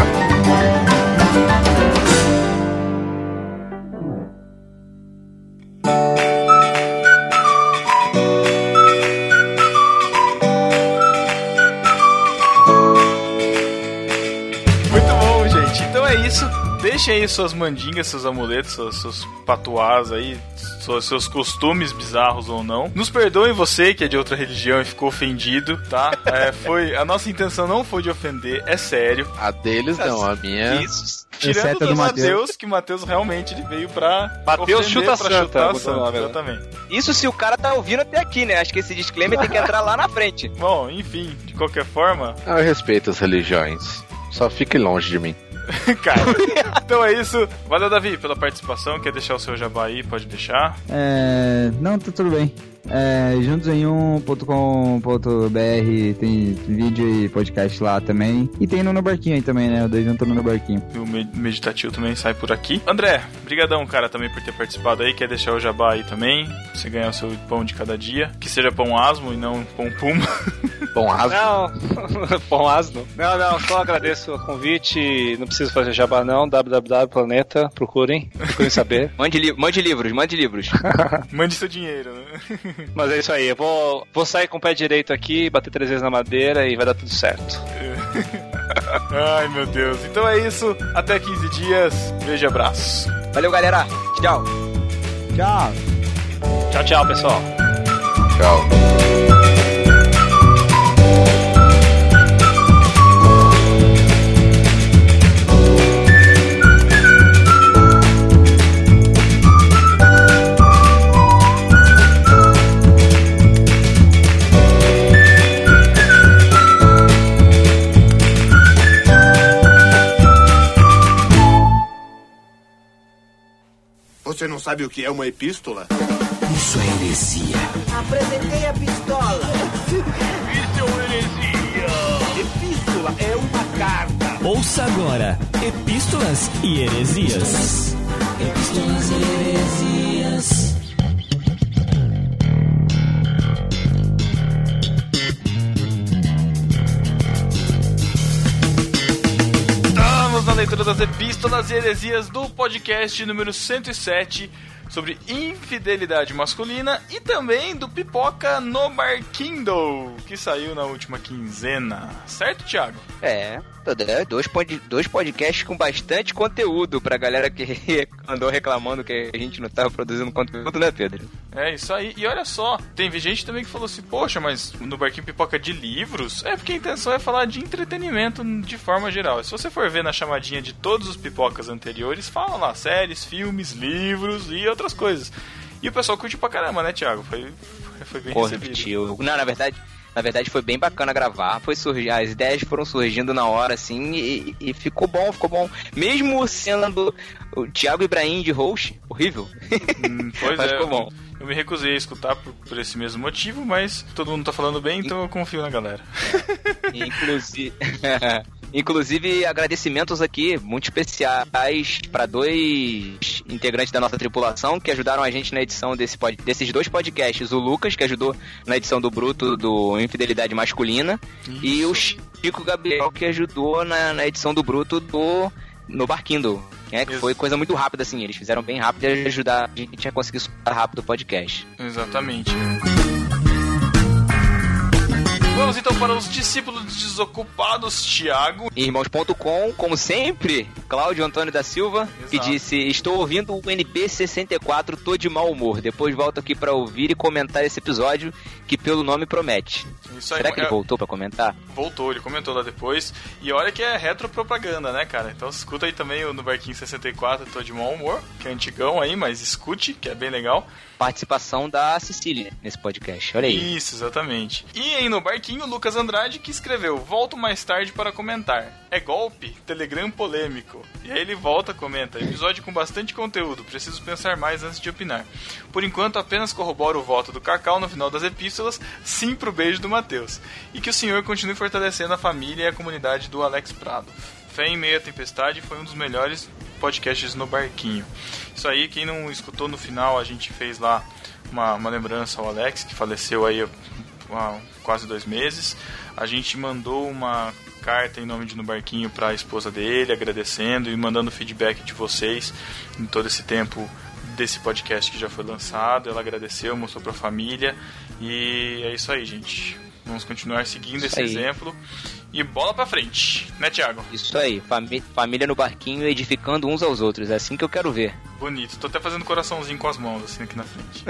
Deixem aí suas mandingas, seus amuletos, seus, seus patuás aí, seus, seus costumes bizarros ou não. Nos perdoem você que é de outra religião e ficou ofendido, tá? É, foi, a nossa intenção não foi de ofender, é sério. A deles não, a minha. Isso. Tirando do do Mateus. Que Mateus realmente ele veio pra. Mateus chuta pra santa, chutar o nome lá. exatamente. Isso se o cara tá ouvindo até aqui, né? Acho que esse disclaimer tem que entrar lá na frente. Bom, enfim, de qualquer forma, Ah, Eu respeito as religiões. Só fique longe de mim. cara. então é isso. Valeu, Davi, pela participação. Quer deixar o seu jabá aí? Pode deixar. É, não, tá tudo bem. É, juntosemum.com.br tem vídeo e podcast lá também. E tem no No Barquinho aí também, né? O dois juntos no Barquinho. E o me- meditativo também sai por aqui. André, brigadão, cara, também por ter participado aí. Quer deixar o jabá aí também? Você ganhar o seu pão de cada dia. Que seja pão asmo e não pão puma. Pão asno. Não, pão asno. Não, não, só agradeço o convite. Não preciso fazer jabá, não. www.planeta, procurem. Procurem saber. Mande, li mande livros, mande livros. Mande seu dinheiro, né? Mas é isso aí. Eu vou, vou sair com o pé direito aqui, bater três vezes na madeira e vai dar tudo certo. Ai, meu Deus. Então é isso. Até 15 dias. Beijo e abraço. Valeu, galera. Tchau. Tchau. Tchau, tchau, pessoal. Tchau. Você não sabe o que é uma epístola? Apresentei a pistola. Epístola é uma carta. Ouça agora Epístolas e Heresias. Epístolas e Heresias. Leitura das epístolas e heresias do podcast número 107 sobre infidelidade masculina e também do Pipoca no Barquindo, que saiu na última quinzena. Certo, Thiago? É, é, dois, pod, dois podcasts com bastante conteúdo pra galera que andou reclamando que a gente não tava produzindo conteúdo, né, Pedro? É isso aí. E olha só, tem gente também que falou assim: Poxa, mas no Barquinho Pipoca de livros? É porque a intenção é falar de entretenimento de forma geral. Se você for ver na chamadinha de todos os pipocas anteriores, fala lá séries, filmes, livros e outras coisas. E o pessoal curte pra caramba, né, Thiago? Foi, foi bem recebido. Curtiu. Não, na verdade, na verdade foi bem bacana gravar. Foi surgir, as ideias foram surgindo na hora, assim, e, e ficou bom, ficou bom. Mesmo sendo o Thiago Ibrahim de host, horrível. Hum, pois Mas é. ficou bom. Eu me recusei a escutar por, por esse mesmo motivo, mas todo mundo tá falando bem, então eu confio na galera. Inclusive, inclusive agradecimentos aqui muito especiais para dois integrantes da nossa tripulação que ajudaram a gente na edição desse pod- desses dois podcasts. O Lucas, que ajudou na edição do Bruto do Infidelidade Masculina, e o Chico Gabriel, que ajudou na, na edição do Bruto do no Barquindo. É, que Isso. foi coisa muito rápida, assim. Eles fizeram bem rápido e ajudaram a gente a conseguir soltar rápido o podcast. Exatamente. Vamos então para os discípulos desocupados, Thiago. Irmãos.com, como sempre, Cláudio Antônio da Silva, que Exato. disse: Estou ouvindo o NP64, tô de mau humor. Depois volto aqui pra ouvir e comentar esse episódio, que pelo nome promete. Isso aí, Será que ele é- voltou pra comentar? Voltou, ele comentou lá depois. E olha que é retropropaganda, né, cara? Então escuta aí também o no Barquinho 64, tô de mau humor, que é antigão aí, mas escute, que é bem legal. Participação da Cecília nesse podcast. Olha aí. Isso, exatamente. E aí no Barquinho, Lucas Andrade que escreveu: Volto mais tarde para comentar. É golpe? Telegram polêmico. E aí ele volta, comenta: Episódio com bastante conteúdo, preciso pensar mais antes de opinar. Por enquanto, apenas corroboro o voto do Cacau no final das epístolas, sim pro beijo do Matheus. E que o senhor continue fortalecendo a família e a comunidade do Alex Prado. Fé em meia tempestade foi um dos melhores podcasts no Barquinho. Isso aí, quem não escutou no final, a gente fez lá uma, uma lembrança ao Alex, que faleceu aí há quase dois meses. A gente mandou uma carta em nome de No Barquinho para a esposa dele, agradecendo e mandando feedback de vocês em todo esse tempo desse podcast que já foi lançado. Ela agradeceu, mostrou para a família e é isso aí, gente. Vamos continuar seguindo esse aí. exemplo e bola pra frente, né, Thiago? Isso aí, família no barquinho edificando uns aos outros. É assim que eu quero ver. Bonito. Tô até fazendo coraçãozinho com as mãos assim aqui na frente.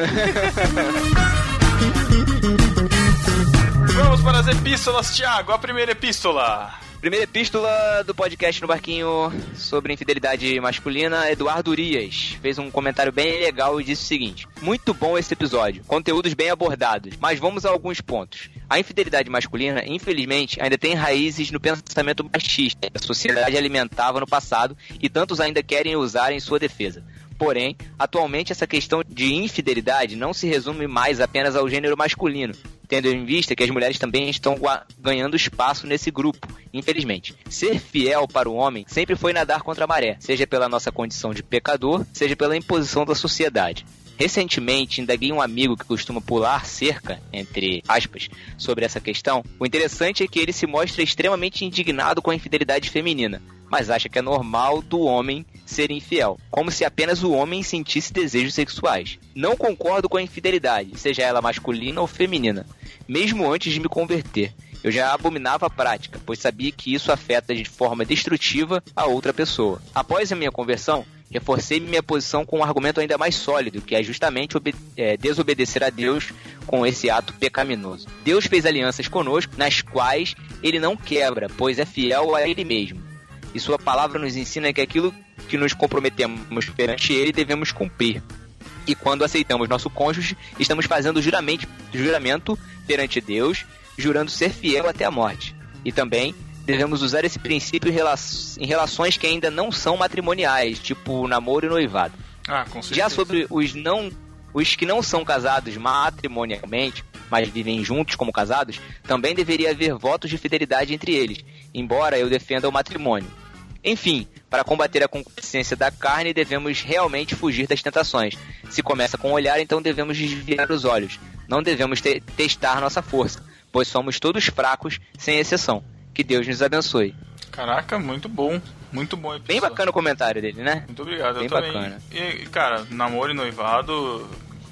Vamos para as epístolas, Thiago. A primeira epístola. Primeira epístola do podcast no Barquinho sobre infidelidade masculina, Eduardo Urias fez um comentário bem legal e disse o seguinte: Muito bom esse episódio, conteúdos bem abordados, mas vamos a alguns pontos. A infidelidade masculina, infelizmente, ainda tem raízes no pensamento machista que a sociedade alimentava no passado e tantos ainda querem usar em sua defesa. Porém, atualmente essa questão de infidelidade não se resume mais apenas ao gênero masculino, tendo em vista que as mulheres também estão ganhando espaço nesse grupo, infelizmente. Ser fiel para o homem sempre foi nadar contra a maré, seja pela nossa condição de pecador, seja pela imposição da sociedade. Recentemente, indaguei um amigo que costuma pular cerca, entre aspas, sobre essa questão. O interessante é que ele se mostra extremamente indignado com a infidelidade feminina, mas acha que é normal do homem ser infiel, como se apenas o homem sentisse desejos sexuais. Não concordo com a infidelidade, seja ela masculina ou feminina, mesmo antes de me converter. Eu já abominava a prática, pois sabia que isso afeta de forma destrutiva a outra pessoa. Após a minha conversão, reforcei minha posição com um argumento ainda mais sólido, que é justamente é, desobedecer a Deus com esse ato pecaminoso. Deus fez alianças conosco, nas quais ele não quebra, pois é fiel a ele mesmo. E sua palavra nos ensina que aquilo que nos comprometemos perante ele devemos cumprir. E quando aceitamos nosso cônjuge, estamos fazendo juramento, juramento perante Deus, jurando ser fiel até a morte. E também devemos usar esse princípio em rela- em relações que ainda não são matrimoniais, tipo namoro e noivado. Ah, com certeza. Já sobre os não os que não são casados matrimonialmente, mas vivem juntos como casados, também deveria haver votos de fidelidade entre eles, embora eu defenda o matrimônio. Enfim, para combater a concupiscência da carne, devemos realmente fugir das tentações. Se começa com o olhar, então devemos desviar os olhos. Não devemos te- testar nossa força, pois somos todos fracos, sem exceção. Que Deus nos abençoe. Caraca, muito bom. Muito bom Bem episódio. bacana o comentário dele, né? Muito obrigado, Bem eu também. bacana. E, cara, namoro e noivado,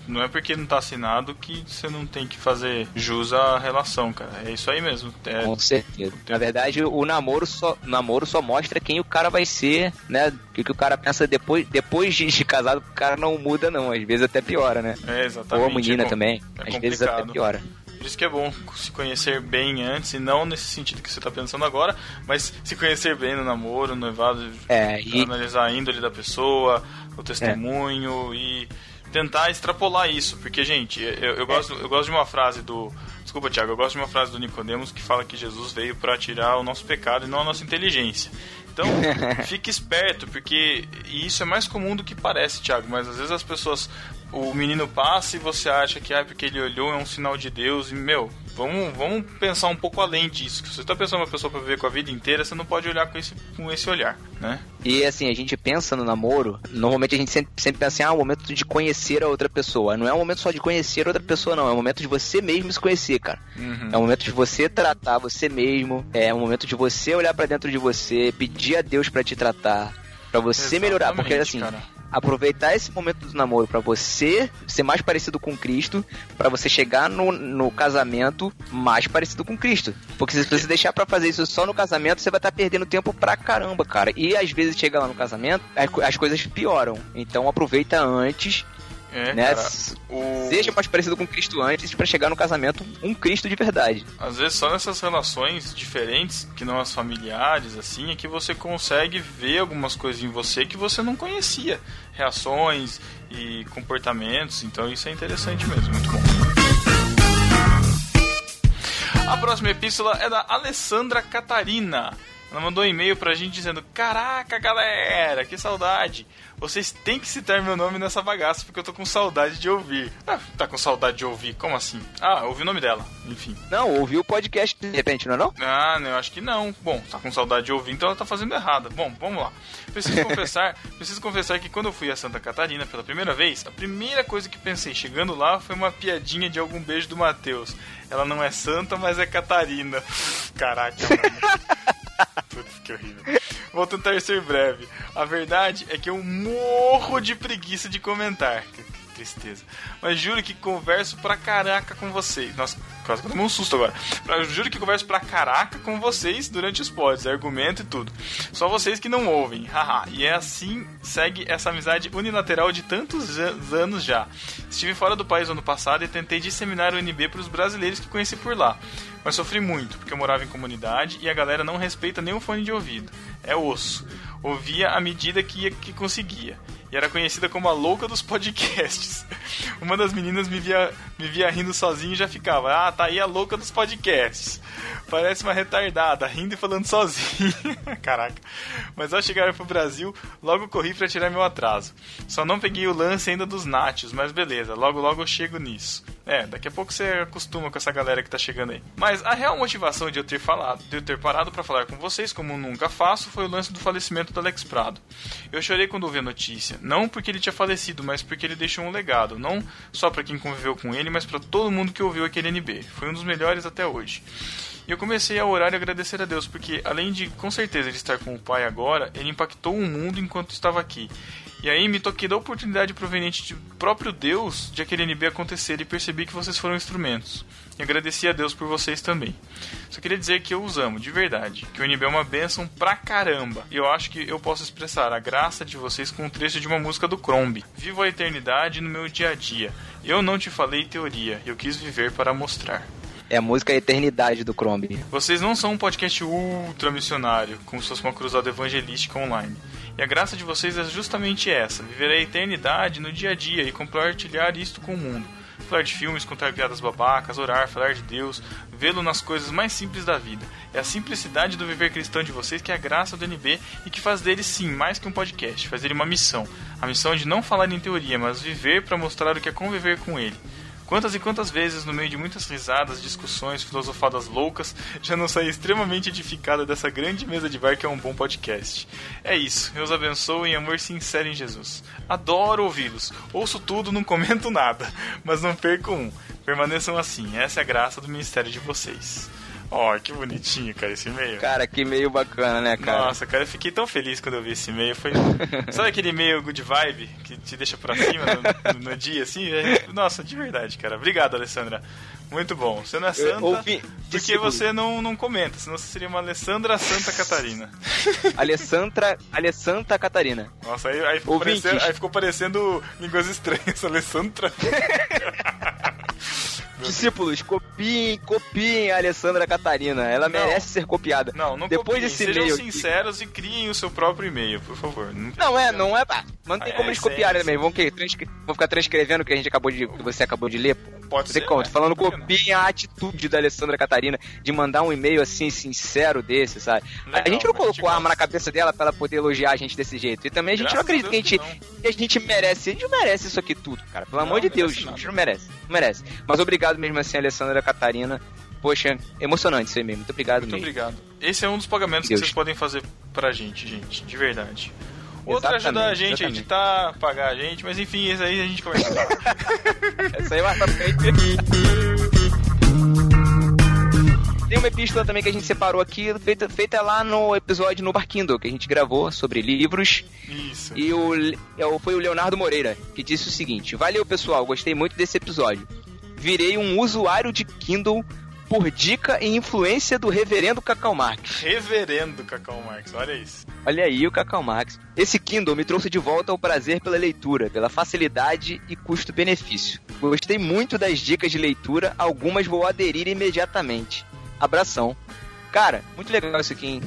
não é porque não tá assinado que você não tem que fazer jus à relação, cara. É isso aí mesmo. É, Com certeza. Na verdade, o namoro só, o namoro só mostra quem o cara vai ser, né? O que, que o cara pensa depois, depois de, casado, o cara não muda, não. Às vezes até piora, né? é exatamente. Ou a menina é com- também. é Às vezes até complicado. piora. Por isso que é bom se conhecer bem antes, e não nesse sentido que você tá pensando agora, mas se conhecer bem no namoro, no noivado, É, e- analisar a índole da pessoa, o testemunho e tentar extrapolar isso, porque, gente, eu, eu gosto, eu gosto de uma frase do. Desculpa, Thiago, eu gosto de uma frase do Nicodemos que fala que Jesus veio para tirar o nosso pecado e não a nossa inteligência. Então, fique esperto, porque isso é mais comum do que parece, Thiago, mas às vezes as pessoas. O menino passa e você acha que ah, porque ele olhou é um sinal de Deus. E, meu, vamos, vamos pensar um pouco além disso. Se você está pensando uma pessoa para viver com a vida inteira, você não pode olhar com esse, com esse olhar, né? E assim, a gente pensa no namoro, normalmente a gente sempre, sempre pensa assim, ah, é o momento de conhecer a outra pessoa. Não é um momento só de conhecer a outra pessoa, não. É um momento de você mesmo se conhecer, cara. Uhum. É um momento de você tratar você mesmo. É um momento de você olhar pra dentro de você, pedir a Deus pra te tratar, pra você melhorar. Porque assim, cara. Aproveitar esse momento do namoro pra você ser mais parecido com Cristo, pra você chegar no, no casamento mais parecido com Cristo. Porque se você deixar pra fazer isso só no casamento, você vai estar perdendo tempo pra caramba, cara. E às vezes chega lá no casamento, as as coisas pioram. Então aproveita antes, É, né? cara, o... Seja mais parecido com Cristo antes pra chegar no casamento um Cristo de verdade. Às vezes só nessas relações diferentes, que não as familiares, assim, é que você consegue ver algumas coisas em você que você não conhecia. Reações e comportamentos, então isso é interessante mesmo, muito bom. A próxima epístola é da Alessandra Catarina. Ela mandou um e-mail pra gente dizendo: Caraca, galera, que saudade! Vocês têm que citar meu nome nessa bagaça porque eu tô com saudade de ouvir. Ah, tá com saudade de ouvir? Como assim? Ah, ouvi o nome dela, enfim. Não, ouviu o podcast de repente, não é não? Ah, não, eu acho que não. Bom, tá com saudade de ouvir, então ela tá fazendo errado. Bom, vamos lá. Preciso confessar, preciso confessar que quando eu fui a Santa Catarina pela primeira vez, a primeira coisa que pensei chegando lá foi uma piadinha de algum beijo do Matheus. Ela não é santa, mas é Catarina. Caraca, mano. Que horrível. Vou tentar ser breve. A verdade é que eu morro de preguiça de comentar. Tristeza. Mas juro que converso pra caraca com vocês. Nossa, quase que eu tomei um susto agora. Pra- juro que converso pra caraca com vocês durante os pods, argumento e tudo. Só vocês que não ouvem. Haha. e é assim segue essa amizade unilateral de tantos an- anos já. Estive fora do país ano passado e tentei disseminar o NB para os brasileiros que conheci por lá. Mas sofri muito, porque eu morava em comunidade e a galera não respeita nem o fone de ouvido. É osso. Ouvia à medida que, ia, que conseguia. E era conhecida como a louca dos podcasts. Uma das meninas me via, me via rindo sozinha e já ficava, ah, tá aí a louca dos podcasts. Parece uma retardada, rindo e falando sozinha. Caraca. Mas ao chegar pro Brasil, logo corri pra tirar meu atraso. Só não peguei o lance ainda dos nachos, mas beleza, logo logo eu chego nisso. É, daqui a pouco você acostuma com essa galera que tá chegando aí. Mas a real motivação de eu ter falado, de eu ter parado pra falar com vocês, como nunca faço, foi o lance do falecimento do Alex Prado. Eu chorei quando ouvi a notícia, não porque ele tinha falecido, mas porque ele deixou um legado, não só pra quem conviveu com ele, mas pra todo mundo que ouviu aquele NB. Foi um dos melhores até hoje. E eu comecei a orar e agradecer a Deus, porque além de com certeza ele estar com o Pai agora, ele impactou o mundo enquanto estava aqui. E aí me toquei da oportunidade proveniente do próprio Deus de aquele NB acontecer e percebi que vocês foram instrumentos. E agradeci a Deus por vocês também. Só queria dizer que eu os amo, de verdade. Que o NB é uma bênção pra caramba. E eu acho que eu posso expressar a graça de vocês com um trecho de uma música do Crombie. Vivo a eternidade no meu dia a dia. Eu não te falei teoria, eu quis viver para mostrar. É a música Eternidade do Crombie. Vocês não são um podcast ultra missionário, como se fosse uma cruzada evangelística online. E a graça de vocês é justamente essa: viver a eternidade no dia a dia e compartilhar isto com o mundo. Falar de filmes, contar piadas babacas, orar, falar de Deus, vê-lo nas coisas mais simples da vida. É a simplicidade do viver cristão de vocês que é a graça do NB e que faz dele sim mais que um podcast, faz dele uma missão. A missão de não falar em teoria, mas viver para mostrar o que é conviver com ele. Quantas e quantas vezes, no meio de muitas risadas, discussões, filosofadas loucas, já não saí extremamente edificada dessa grande mesa de bar que é um bom podcast. É isso, Deus abençoe em amor sincero em Jesus. Adoro ouvi-los, ouço tudo, não comento nada, mas não perco um. Permaneçam assim, essa é a graça do ministério de vocês. Ó, que bonitinho, cara, esse e-mail. Cara, que meio bacana, né, cara? Nossa, cara, eu fiquei tão feliz quando eu vi esse e-mail. Foi... Sabe aquele e-mail good vibe que te deixa pra cima no, no- no dia, assim? É- Nossa, de verdade, cara. Obrigado, Alessandra. Muito bom. Você não é santa ouvi- porque discípulo. você não, não comenta, senão você seria uma Alessandra Santa Catarina. Alessandra, Alessandra Catarina. Nossa, aí, aí, ficou, parecendo, aí ficou parecendo línguas estranhas, Alessandra. Discípulos, copiem, copiem a Alessandra Catarina. Ela Não. merece ser copiada. Não, não Depois copiem, desse sejam e-mail sinceros e criem o seu próprio e-mail, por favor. Não, Não é, não é. ah, Não tem É, como eles sim, copiarem também. Vão, que, vão ficar transcrevendo o que a gente acabou de. que você acabou de ler. Pode ser, ué. Tô falando que copiem a atitude da Alessandra Catarina de mandar um e-mail assim, sincero desse, sabe? Legal, a gente não colocou tipo- arma na cabeça dela pra ela poder elogiar a gente desse jeito. E também a gente Graças não acredita a que a gente, que que a gente merece. A gente não merece isso aqui tudo, cara. Pelo Não, amor de Deus, a gente não merece. Não merece. Mas obrigado mesmo assim, Alessandra Catarina. Poxa, emocionante isso aí mesmo. Muito obrigado Muito mesmo. obrigado. Esse é um dos pagamentos Deus. que vocês podem fazer pra gente, gente, de verdade. Outro é Exatamente, ajudar a gente a exatamente. editar, pagar a gente, mas enfim, esse aí a gente começa. Essa aí é mais pra. Tem uma epístola também que a gente separou aqui, feita, feita lá no episódio no Barkindo, que a gente gravou sobre livros. Isso. E o, é o- foi o Leonardo Moreira que disse o seguinte: Valeu pessoal, gostei muito desse episódio. Virei um usuário de Kindle por dica e influência do reverendo Cacau Marx. Reverendo Cacau Marx, olha isso. Olha aí o Cacau Max. Esse Kindle me trouxe de volta ao prazer pela leitura, pela facilidade e custo-benefício. Gostei muito das dicas de leitura, algumas vou aderir imediatamente. Abração. Cara, muito legal isso aqui, hein?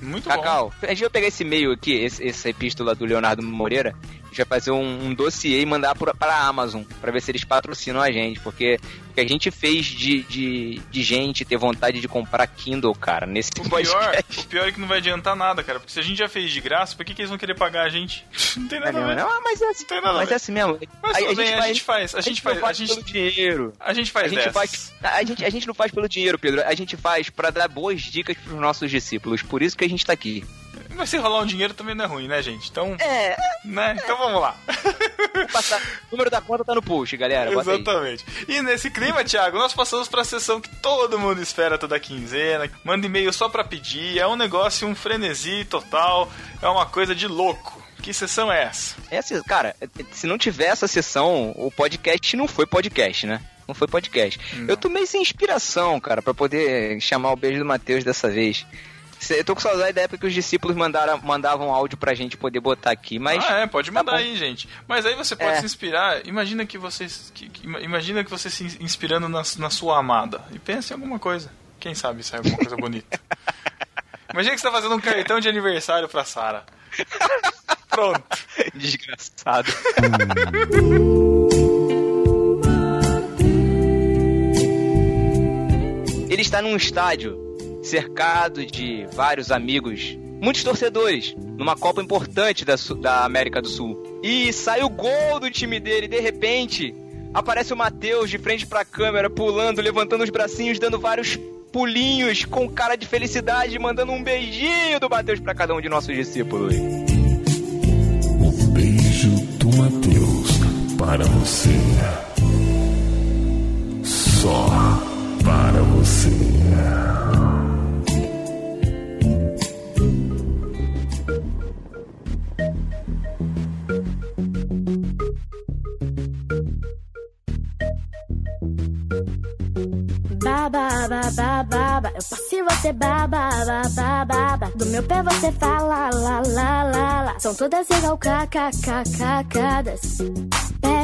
Muito Cacau, a gente vai pegar esse e-mail aqui, esse- essa epístola do Leonardo Moreira, gente vai fazer um, um dossiê e mandar para a Amazon, pra ver se eles patrocinam a gente, porque o que a gente fez de, de, de gente ter vontade de comprar Kindle, cara, nesse. O pior, o pior é que não vai adiantar nada, cara, porque se a gente já fez de graça, por que, que eles vão querer pagar a gente? Não tem nada a ver. não, mas é assim, Não tem nada a mas é assim mesmo. Mas a, a bem, gente a faz, gente faz, a gente faz, não a faz gente, pelo dinheiro. a gente faz a gente faz, a gente, a gente não faz pelo dinheiro, Pedro. A gente faz pra dar boas dicas pros nossos discípulos. Por isso que a gente tá aqui. Mas se rolar um dinheiro também não é ruim, né, gente? Então, É, né? Então vamos lá. vou passar. O número da conta tá no post, galera. Bota aí. Exatamente. E nesse clima, Thiago, nós passamos pra sessão que todo mundo espera toda quinzena. Manda e-mail só pra pedir. É um negócio, um frenesi total. É uma coisa de louco. Que sessão é essa? É assim, cara, se não tiver essa sessão, o podcast não foi podcast, né? Não foi podcast. Eu tomei sem inspiração, cara, pra poder chamar o beijo do Matheus dessa vez. Eu tô com saudade da época que os discípulos mandaram, mandavam áudio pra gente poder botar aqui, mas. ah, é, pode tá mandar bom. aí, gente. Mas aí você pode É. se inspirar. Imagina que você. que- que- imagina que você se inspirando na, na sua amada. E pense em alguma coisa. Quem sabe sai alguma coisa bonita. Imagina que você tá fazendo um cartão de aniversário pra Sara. Pronto. Desgraçado. Ele está num estádio cercado de vários amigos, muitos torcedores, numa Copa importante da, da América do Sul. E sai o gol do time dele, de repente, Aparece o Matheus de frente pra câmera, pulando, levantando os bracinhos, dando vários pulinhos, com cara de felicidade, mandando um beijinho do Matheus pra cada um de nossos discípulos. Beijo do Mateus para você. Só para você. Baba, baba, baba, eu passo e você baba, baba, baba. Do meu pé você fala, lá, lá. São todas igual kkkkkadas.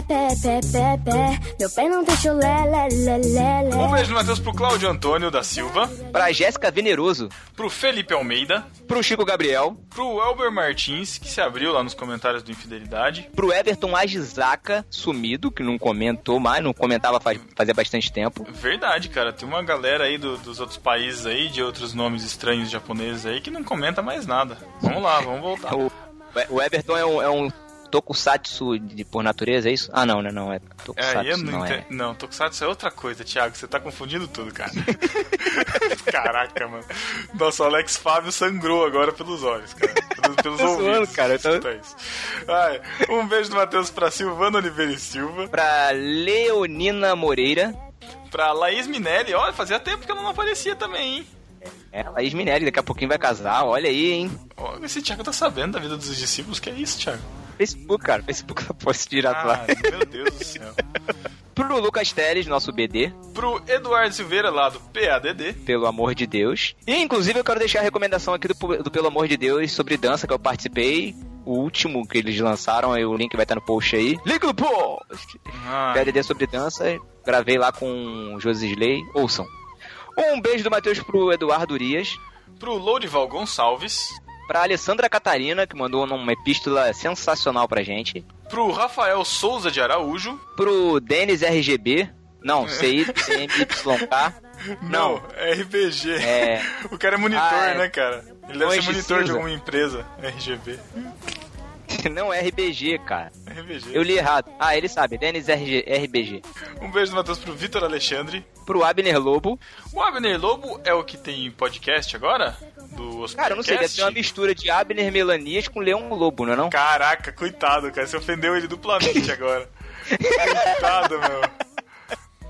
Pé, pé, pé, pé. Meu pé não deixa o lé, lé, lé, lé, lé. Um beijo do Matheus pro Cláudio Antônio da Silva, Pra Jéssica Veneroso, pro Felipe Almeida, pro Chico Gabriel, pro Elber Martins, que se abriu lá nos comentários do Infidelidade, pro Everton Agizaka, sumido, que não comentou mais, não comentava faz, fazia bastante tempo. Verdade, cara. Tem uma galera aí do- dos outros países aí, de outros nomes estranhos japoneses aí, que não comenta mais nada. Vamos lá, vamos voltar. O, o Everton é um, é um tokusatsu de, por natureza, é isso? Ah, não, não, não, é É, tokusatsu, aí eu não não é. Não, Tokusatsu é outra coisa, Thiago. Você tá confundindo tudo, cara. Caraca, mano. Nossa, o Alex Fábio sangrou agora pelos olhos, cara. Pelos, pelos zoando, ouvidos. cara, eu tô- isso. Ai, um beijo do Matheus pra Silvana Oliveira e Silva. Pra Leonina Moreira, Pra Laís Minelli. Olha, fazia tempo que ela não aparecia também, hein? é, Laís Minelli, daqui a pouquinho vai casar, olha aí, hein. Esse Thiago tá sabendo da vida dos discípulos. Que é isso, Thiago? Facebook, cara, Facebook posto direto lá. Ah, meu Deus do céu. Pro Lucas Teles, nosso BD, Pro Eduardo Silveira, lá do PADD. pelo amor de Deus. E inclusive eu quero deixar a recomendação aqui do, do Pelo Amor de Deus sobre dança que eu participei. O último que eles lançaram, aí o link vai estar no post aí. Link no post! Ah, PADD sobre dança, gravei lá com o Josi Slay. Ouçam. Um beijo do Matheus pro Eduardo Urias. pro Lourival Gonçalves. Pra Alessandra Catarina, que mandou uma epístola sensacional pra gente. Pro Rafael Souza de Araújo. Pro Denis RGB. Não, CIMYK. Não, RPG. É. O cara é monitor, Ah, é. né, cara? Ele deve ser monitor de alguma empresa. RGB. Não é RBG, cara. RBG. Eu li errado. Ah, ele sabe. Denis RG, RBG. Um beijo do Matheus pro Vitor Alexandre. Pro Abner Lobo. O Abner Lobo é o que tem podcast agora? Do Cara, eu não sei, deve ser uma mistura de Abner Melanias com Leão Lobo, não é não? Caraca, coitado, cara. Você ofendeu ele duplamente agora. coitado, meu.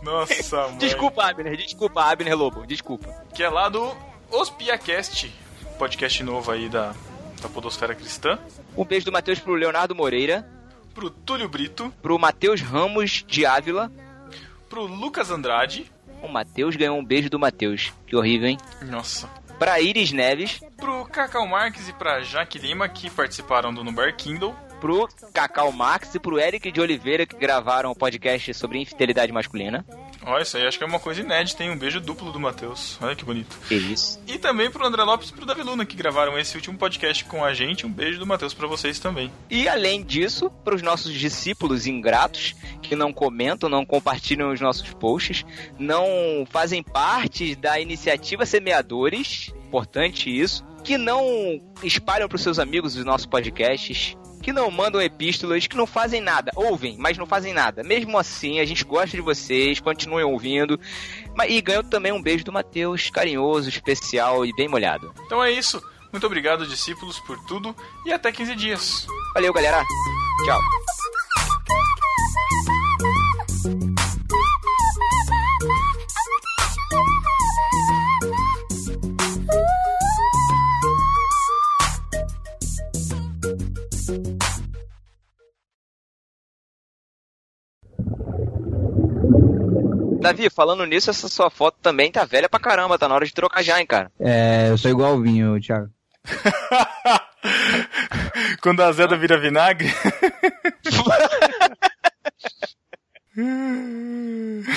Nossa, mãe. Desculpa, Abner. Desculpa, Abner Lobo. Desculpa. Que é lá do Ospiacast. Podcast novo aí da, da Podosfera Cristã. Um beijo do Matheus pro Leonardo Moreira. Pro Túlio Brito. Pro Matheus Ramos de Ávila. Pro Lucas Andrade. O Matheus ganhou um beijo do Matheus. Que horrível, hein? Nossa. Pra Iris Neves. Pro Cacau Marques e pra Jaque Lima, que participaram do No Bar Kindle. Pro Cacau Marx e pro Eric de Oliveira, que gravaram o podcast sobre infidelidade masculina. Ó, isso aí acho que é uma coisa inédita, tem um beijo duplo do Matheus. Olha que bonito. Que isso. E também pro André Lopes e pro Davi Luna, que gravaram esse último podcast com a gente. Um beijo do Matheus pra vocês também. E além disso, para os nossos discípulos ingratos que não comentam, não compartilham os nossos posts, não fazem parte da iniciativa Semeadores, importante isso, que não espalham para os seus amigos os nossos podcasts, que não mandam epístolas, que não fazem nada, ouvem, mas não fazem nada. Mesmo assim, a gente gosta de vocês, continuem ouvindo. E ganhou também um beijo do Matheus, carinhoso, especial e bem molhado. Então é isso. Muito obrigado, discípulos, por tudo e até 15 dias. Valeu, galera. Tchau. Davi, falando nisso, essa sua foto também tá velha pra caramba, tá na hora de trocar já, hein, cara. É, eu sou igual o vinho, Thiago. Quando a Zeda vira vinagre.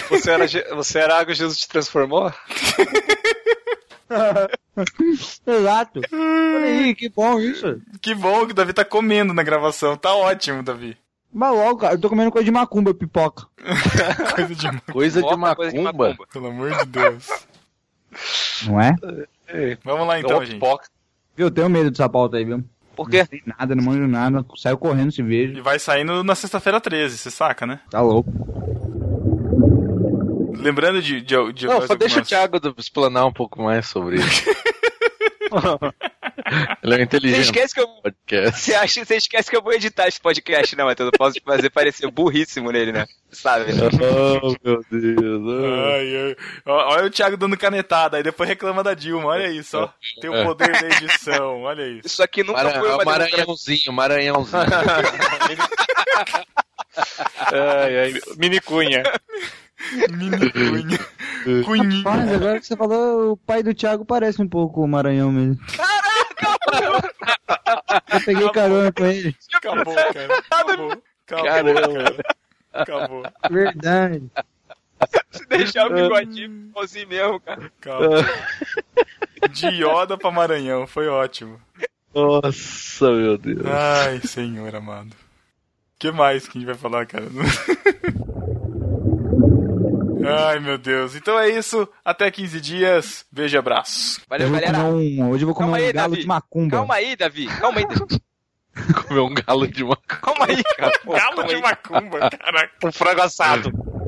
Você era, você era água, Jesus te transformou? Exato. Olha aí, que bom isso. que bom que o Davi tá comendo na gravação. Tá ótimo, Davi. Mas logo, cara, eu tô comendo coisa de macumba, pipoca. Coisa de Coisa de Bota coisa de macumba. macumba. Pelo amor de Deus. Não é? Vamos lá então, Ô, gente. pipoca. Viu, eu tenho medo dessa pauta aí, viu? Por quê? Não sei nada, não manjo nada. Saio correndo se vejo. E vai saindo na sexta-feira 13, você saca, né? Tá louco. Lembrando de. de, de Não, só deixa o algumas- Thiago explanar um pouco mais sobre isso. Ele é um Você inteligente esquece que eu. podcast. Você, acha, você esquece que eu vou editar esse podcast, né, Matheus? Eu posso te fazer parecer burríssimo nele, né? Sabe? né? Oh, meu Deus. Ai, ai. Ó, Olha o Thiago dando canetada, aí depois reclama da Dilma, olha isso, ó. Tem o poder da edição, olha isso. Isso aqui nunca foi uma democracia. Maranhãozinho, Maranhãozinho. Ai, ai, mini cunha. Mini cunha. Cunhinha. Rapaz, agora que você falou, o pai do Thiago parece um pouco o Maranhão mesmo. Eu peguei carona com ele. Acabou, cara. Acabou. Acabou, Caramba. cara. Acabou. Verdade. Se deixar o bigodinho igualzinho mesmo, cara. Acabou. De Yoda pra Maranhão, foi ótimo. Nossa, meu Deus. Ai, senhor amado. O que mais que a gente vai falar, cara? Ai, meu Deus. Então é isso. Até 15 dias. Beijo e abraço. Valeu, Hoje galera. comer um, hoje eu vou comer Calma um aí, galo Davi. de macumba. Calma aí, Davi. Calma aí, Davi. Comer um galo de uma. Calma aí, cara. Pô, Galo de aí. macumba, caraca. Um frango assado.